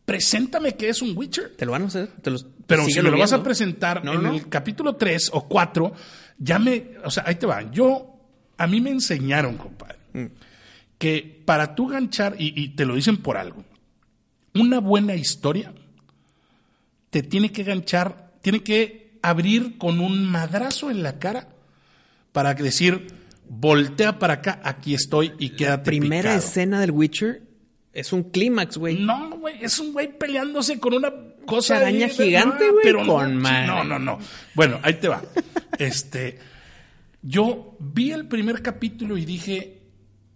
preséntame qué es un Witcher. ¿Te lo van a hacer? ¿Te los- Pero si me lo vas a presentar No, en no. el capítulo 3 o 4, ya me. O sea, ahí te va. Yo. A mí me enseñaron, compadre, Mm. Que para tú ganchar, y, y te lo dicen por algo, una buena historia te tiene que ganchar, tiene que abrir con un madrazo en la cara para decir, voltea para acá, aquí estoy y quédate Primera picado". escena del Witcher es un clímax, güey. No, güey, es un güey peleándose con una cosa. araña gigante, güey, pero no, con. No, no, no. Bueno, ahí te va. este, yo vi el primer capítulo y dije,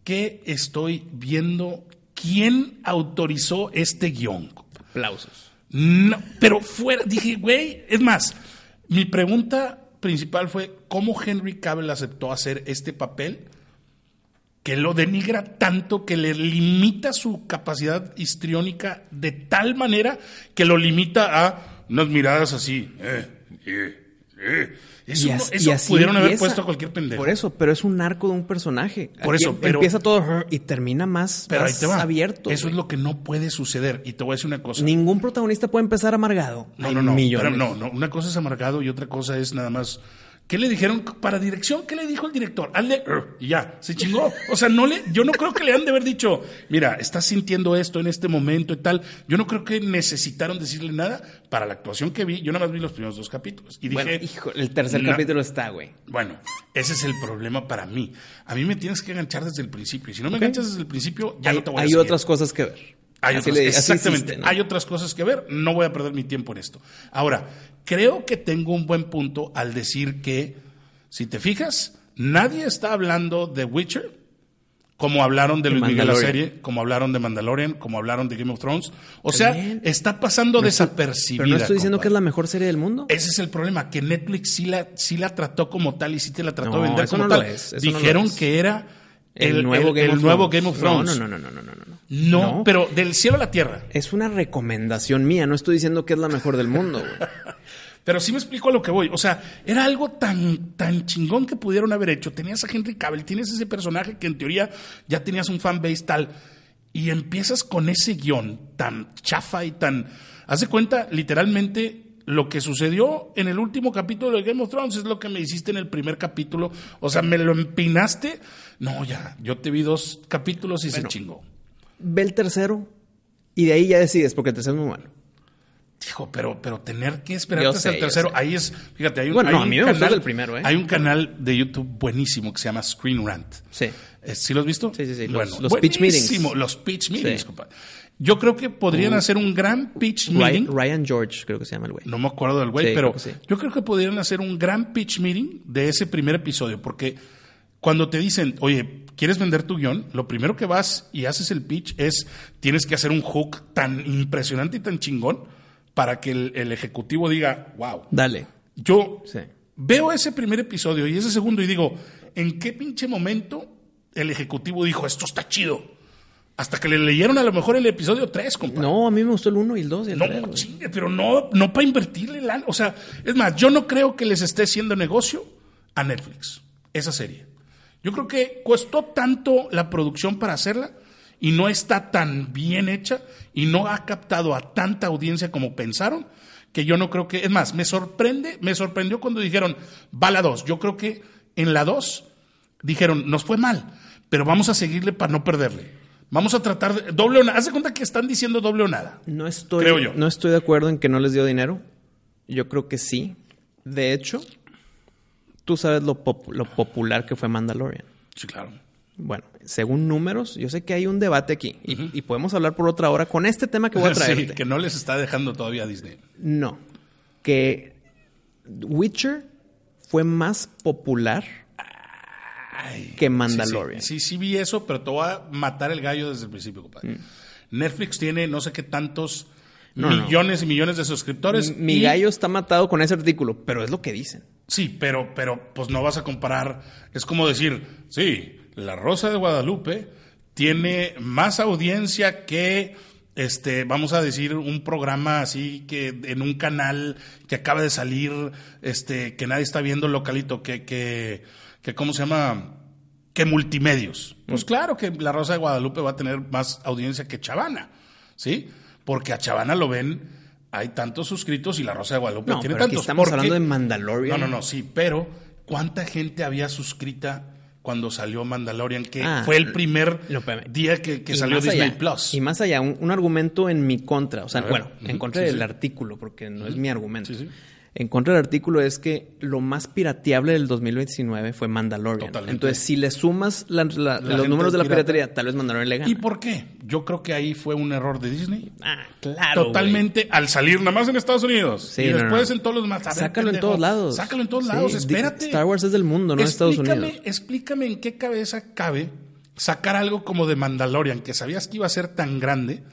¿qué estoy viendo? ¿Quién autorizó este guion? Aplausos. No, pero fuera, dije, güey, es más, mi pregunta principal fue, ¿cómo Henry Cavill aceptó hacer este papel? que lo denigra tanto, que le limita su capacidad histriónica de tal manera que lo limita a unas miradas así. eh, eh, Eh, eso Y no- eso así pudieron haber puesto a cualquier pendejo. Por eso, pero es un arco de un personaje. Por Aquí eso, pero- empieza todo y termina más, Pero ahí te va. abierto. Eso güey. es lo que no puede suceder. Y te voy a decir una cosa. Ningún protagonista puede empezar amargado. No, Hay no, no. pero no, no. Una cosa es amargado y otra cosa es nada más. ¿Qué le dijeron para dirección? ¿Qué le dijo el director? Hazle "Er", y ya, se chingó. O sea, no le, yo no creo que le han de haber dicho, mira, estás sintiendo esto en este momento y tal. Yo no creo que necesitaron decirle nada para la actuación que vi. Yo nada más vi los primeros dos capítulos y dije, Bueno, hijo, el tercer no. capítulo está, güey. Bueno, ese es el problema para mí. A mí me tienes que enganchar desde el principio. Y si no me enganchas desde el principio, ya hay no te voy a hay seguir. otras cosas que ver. Hay Así otras, le- exactamente. Hay otras cosas que ver. No voy a perder mi tiempo en esto. Ahora, creo que tengo un buen punto al decir que, si te fijas, nadie está hablando de Witcher como hablaron de De Luis Miguel la serie, como hablaron de Mandalorian, como hablaron de Game of Thrones. O sea, bien. está pasando No desapercibida. Pero no estoy diciendo compadre. que es la mejor serie del mundo. Ese es el problema, que Netflix sí la, sí la trató como tal y sí te la trató No, de vender como no tal. es, Dijeron que era el, nuevo, Game, el of nuevo. Game of Thrones. No, no, no, no, no, no, no. no. No, No. pero del cielo a la tierra. Es una recomendación mía. No estoy diciendo que es la mejor del mundo, güey. Pero sí me explico a lo que voy. O sea, era algo tan, tan chingón que pudieron haber hecho. Tenías a Henry Cavill, tienes ese personaje que en teoría ya tenías un fanbase tal. Y empiezas con ese guion tan chafa y tan. Haz de cuenta, literalmente, lo que sucedió en el último capítulo de Game of Thrones es lo que me hiciste en el primer capítulo. O sea, me lo empinaste. No, ya. Yo te vi dos capítulos y se chingó. Ve el tercero y de ahí ya decides, porque el tercero es muy malo. Hijo, pero, pero tener que esperarte Yo hasta el sé. ahí es, fíjate, hay un, Bueno, hay no, a un mí me gustó canal, el primero, ¿eh? Hay un canal de YouTube buenísimo que se llama Screen Rant. Sí. Eh, ¿Sí lo has visto? Sí, sí, sí, los- Bueno, los pitch meetings. Los pitch meetings, Sí. compadre. Yo creo que podrían hacer un gran pitch meeting. Ryan, Ryan George, creo que se llama el güey. No me acuerdo del güey, Sí, pero creo que sí. yo creo que podrían hacer un gran pitch meeting de ese primer episodio, porque cuando te dicen, oye, ¿quieres vender tu guion? Lo primero que vas y haces el pitch es, tienes que hacer un hook tan impresionante y tan chingón para que el, el ejecutivo diga, wow. Dale. Yo Sí. veo ese primer episodio y ese segundo y digo, ¿en qué pinche momento el ejecutivo dijo, esto está chido? Hasta que le leyeron a lo mejor el episodio 3, compadre. No, a mí me gustó el 1 y el 2 y el No, 3. chingue, pero no, no para invertirle lana. O sea, es más, yo no creo que les esté haciendo negocio a Netflix, esa serie. Yo creo que costó tanto la producción para hacerla y no está tan bien hecha y no ha captado a tanta audiencia como pensaron, que yo no creo que, es más, me sorprende, me sorprendió cuando dijeron, va la 2. Yo creo que en la 2 dijeron, nos fue mal, pero vamos a seguirle para no perderle. Vamos a tratar de doble o nada. Haz de cuenta que están diciendo doble o nada. No estoy, Creo yo. no estoy de acuerdo en que no les dio dinero. Yo creo que sí. De hecho, tú sabes lo, pop- lo popular que fue Mandalorian. Sí, claro. Bueno, según números, yo sé que hay un debate aquí y, y podemos hablar por otra hora con este tema que voy a Sí, traerte. que no les está dejando todavía Disney. No, que Witcher fue más popular que Mandalorian. Sí, sí, sí, sí vi eso, pero te voy a matar el gallo desde el principio, compadre. Netflix tiene no sé qué tantos Mm. No. millones y millones de suscriptores. Mi y- gallo está matado con ese artículo, pero es lo que dicen. Sí, pero, pero pues no vas a comparar. Es como decir, sí, La Rosa de Guadalupe tiene más audiencia que, este, vamos a decir, un programa así que en un canal que acaba de salir, este, que nadie está viendo localito, que, que, que ¿cómo se llama? Que multimedios. Pues claro que La Rosa de Guadalupe va a tener más audiencia que Chavana, ¿sí? Porque a Chavana lo ven, hay tantos suscritos y La Rosa de Guadalupe No, tiene pero aquí tantos. estamos ¿Por hablando de Mandalorian. No, no, no, sí, pero ¿cuánta gente había suscrita cuando salió Mandalorian? Que Ah, fue el primer no, día que, salió Disney allá, Plus. Y más allá, un, un argumento en mi contra. O sea, ver. bueno, en contra sí, del sí. artículo, porque no es mi argumento. Sí, sí. En contra del artículo es que lo más pirateable del 2019 fue Mandalorian. Totalmente. Entonces, si le sumas la- la- los números de la pirata. piratería, tal vez Mandalorian le gana. ¿Y por qué? Yo creo que ahí fue un error de Disney. Ah, claro. Totalmente al salir nada más en Estados Unidos. Sí, y no, después no. en todos los más. A ver, Sácalo en todos lados. Sácalo en todos Sí, lados, espérate. Star Wars es del mundo, no de Estados Explícame- Unidos. Explícame en qué cabeza cabe sacar algo como de Mandalorian, que sabías que iba a ser tan grande,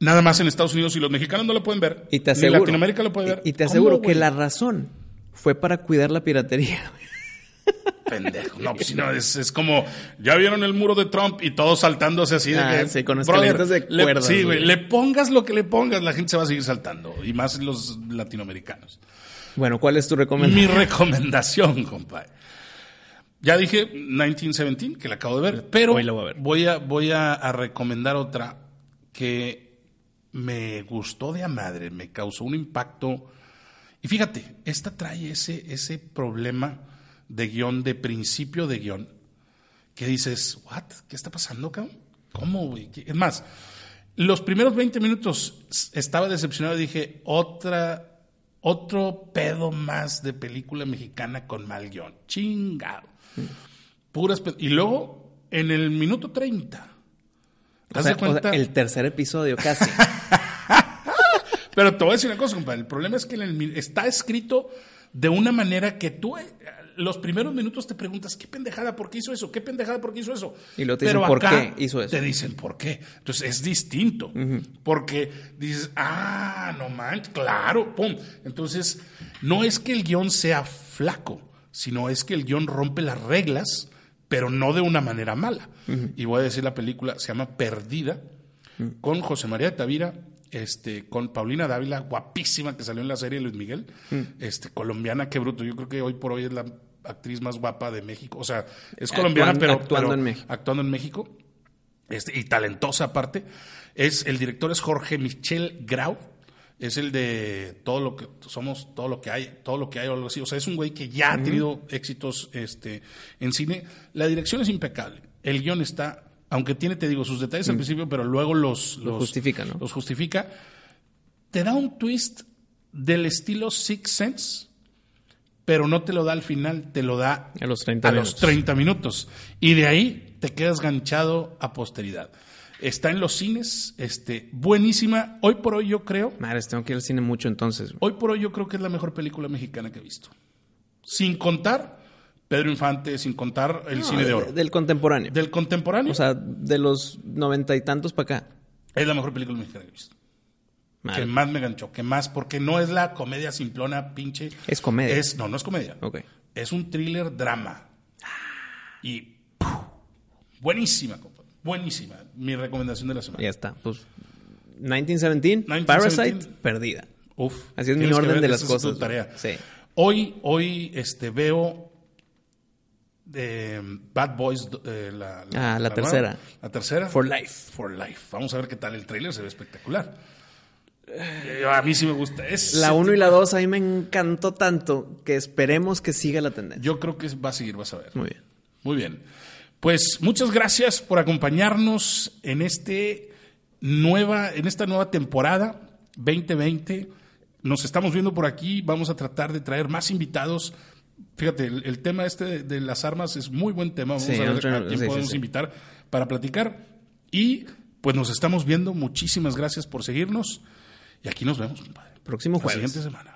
nada más en Estados Unidos y los mexicanos no lo pueden ver. Y te Ni aseguro, Latinoamérica lo puede ver. Y, te ¿Cómo, aseguro que la razón fue para cuidar la piratería. Pendejo. No, pues si no, es, es como, ya vieron el muro de Trump y todos saltándose así de Ah, que. sí, con brother, de le- Sí, güey, güey. le pongas lo que le pongas, la gente se va a seguir saltando. Y más los latinoamericanos. Bueno, ¿cuál es tu recomendación? Mi recomendación, compadre. Ya dije 1917, que la acabo de ver, pero Hoy la voy a ver. voy a, voy a, a recomendar otra que me gustó de a madre, me causó un impacto. Y fíjate, esta trae ese, ese problema de guion, de principio de guion, que dices, ¿what? ¿Qué está pasando, cabrón? ¿Cómo, güey? ¿Qué- Es más, los primeros 20 minutos estaba decepcionado y dije, otra, otro pedo más de película mexicana con mal guion. Chingado. Puras Y luego, en el minuto 30, ¿te O das sea, de cuenta? o sea, el tercer episodio casi. Pero te voy a decir una cosa, compadre. El problema es que está escrito de una manera que tú, eh, los primeros minutos te preguntas, ¿qué pendejada? ¿Por qué hizo eso? ¿Qué pendejada? ¿Por qué hizo eso? Y luego te dicen, Pero ¿por acá qué hizo eso? Te dicen, ¿por qué? Entonces es distinto. Porque dices, ah, no manches, claro, pum. Entonces, no es que el guion sea flaco, sino es que el guion rompe las reglas, pero no de una manera mala. Y voy a decir la película, se llama Perdida, con José María de Tavira, este, con Paulina Dávila, guapísima que salió en la serie Luis Miguel, este, colombiana, qué bruto. Yo creo que hoy por hoy es la actriz más guapa de México. O sea, es colombiana, pero actuando pero en México. actuando en México. Este, y talentosa aparte. Es, el director es Jorge Michel Grau. Es el de todo lo que somos, todo lo que hay, todo lo que hay o algo así. O sea, es un güey que ya ha tenido éxitos este, en cine. La dirección es impecable. El guion está, aunque tiene, te digo, sus detalles al principio, pero luego los, Lo los justifica, ¿no? Los justifica. Te da un twist del estilo Six Sense, pero no te lo da al final, te lo da A los 30 a minutos. los 30 minutos. Y de ahí te quedas ganchado a posteridad. Está en los cines, este, buenísima. Hoy por hoy yo creo, Madres, tengo que ir al cine mucho entonces. hoy por hoy yo creo que es la mejor película mexicana que he visto. Sin contar Pedro Infante, sin contar el No, cine de oro. Del contemporáneo. Del contemporáneo, O sea, de los noventa y tantos para acá. es la mejor película mexicana que he visto. Madre. Que más me ganchó, que más, porque no es la comedia simplona, pinche. Es comedia. Es, no, no es comedia. Ok. Es un thriller drama. Y ¡puf! buenísima. Buenísima. Mi recomendación de la semana. Ya está. Pues 1917, 1917. Parasite, perdida. Uf. Así es mi orden ver, de las esa es tu cosas. tarea. Sí. Hoy, hoy este, veo de Bad Boys, eh, la, Ah, la tercera. La tercera. For Life. For Life. Vamos a ver qué tal. El trailer se ve espectacular. Eh, A mí sí me gusta. Es, La 1 y la 2 a mí me encantó tanto que esperemos que siga la tendencia. Yo creo que va a seguir, vas a ver. Muy bien. Muy bien. Pues muchas gracias por acompañarnos en este nueva, en esta nueva temporada 2020. Nos estamos viendo por aquí. Vamos a tratar de traer más invitados. Fíjate, el, el tema este de, de las armas es muy buen tema. Vamos Sí, a ver otro- a quién sí, podemos sí. invitar para platicar. Y pues nos estamos viendo. Muchísimas gracias por seguirnos. Y aquí nos vemos, compadre. Próximo La jueves. siguiente semana.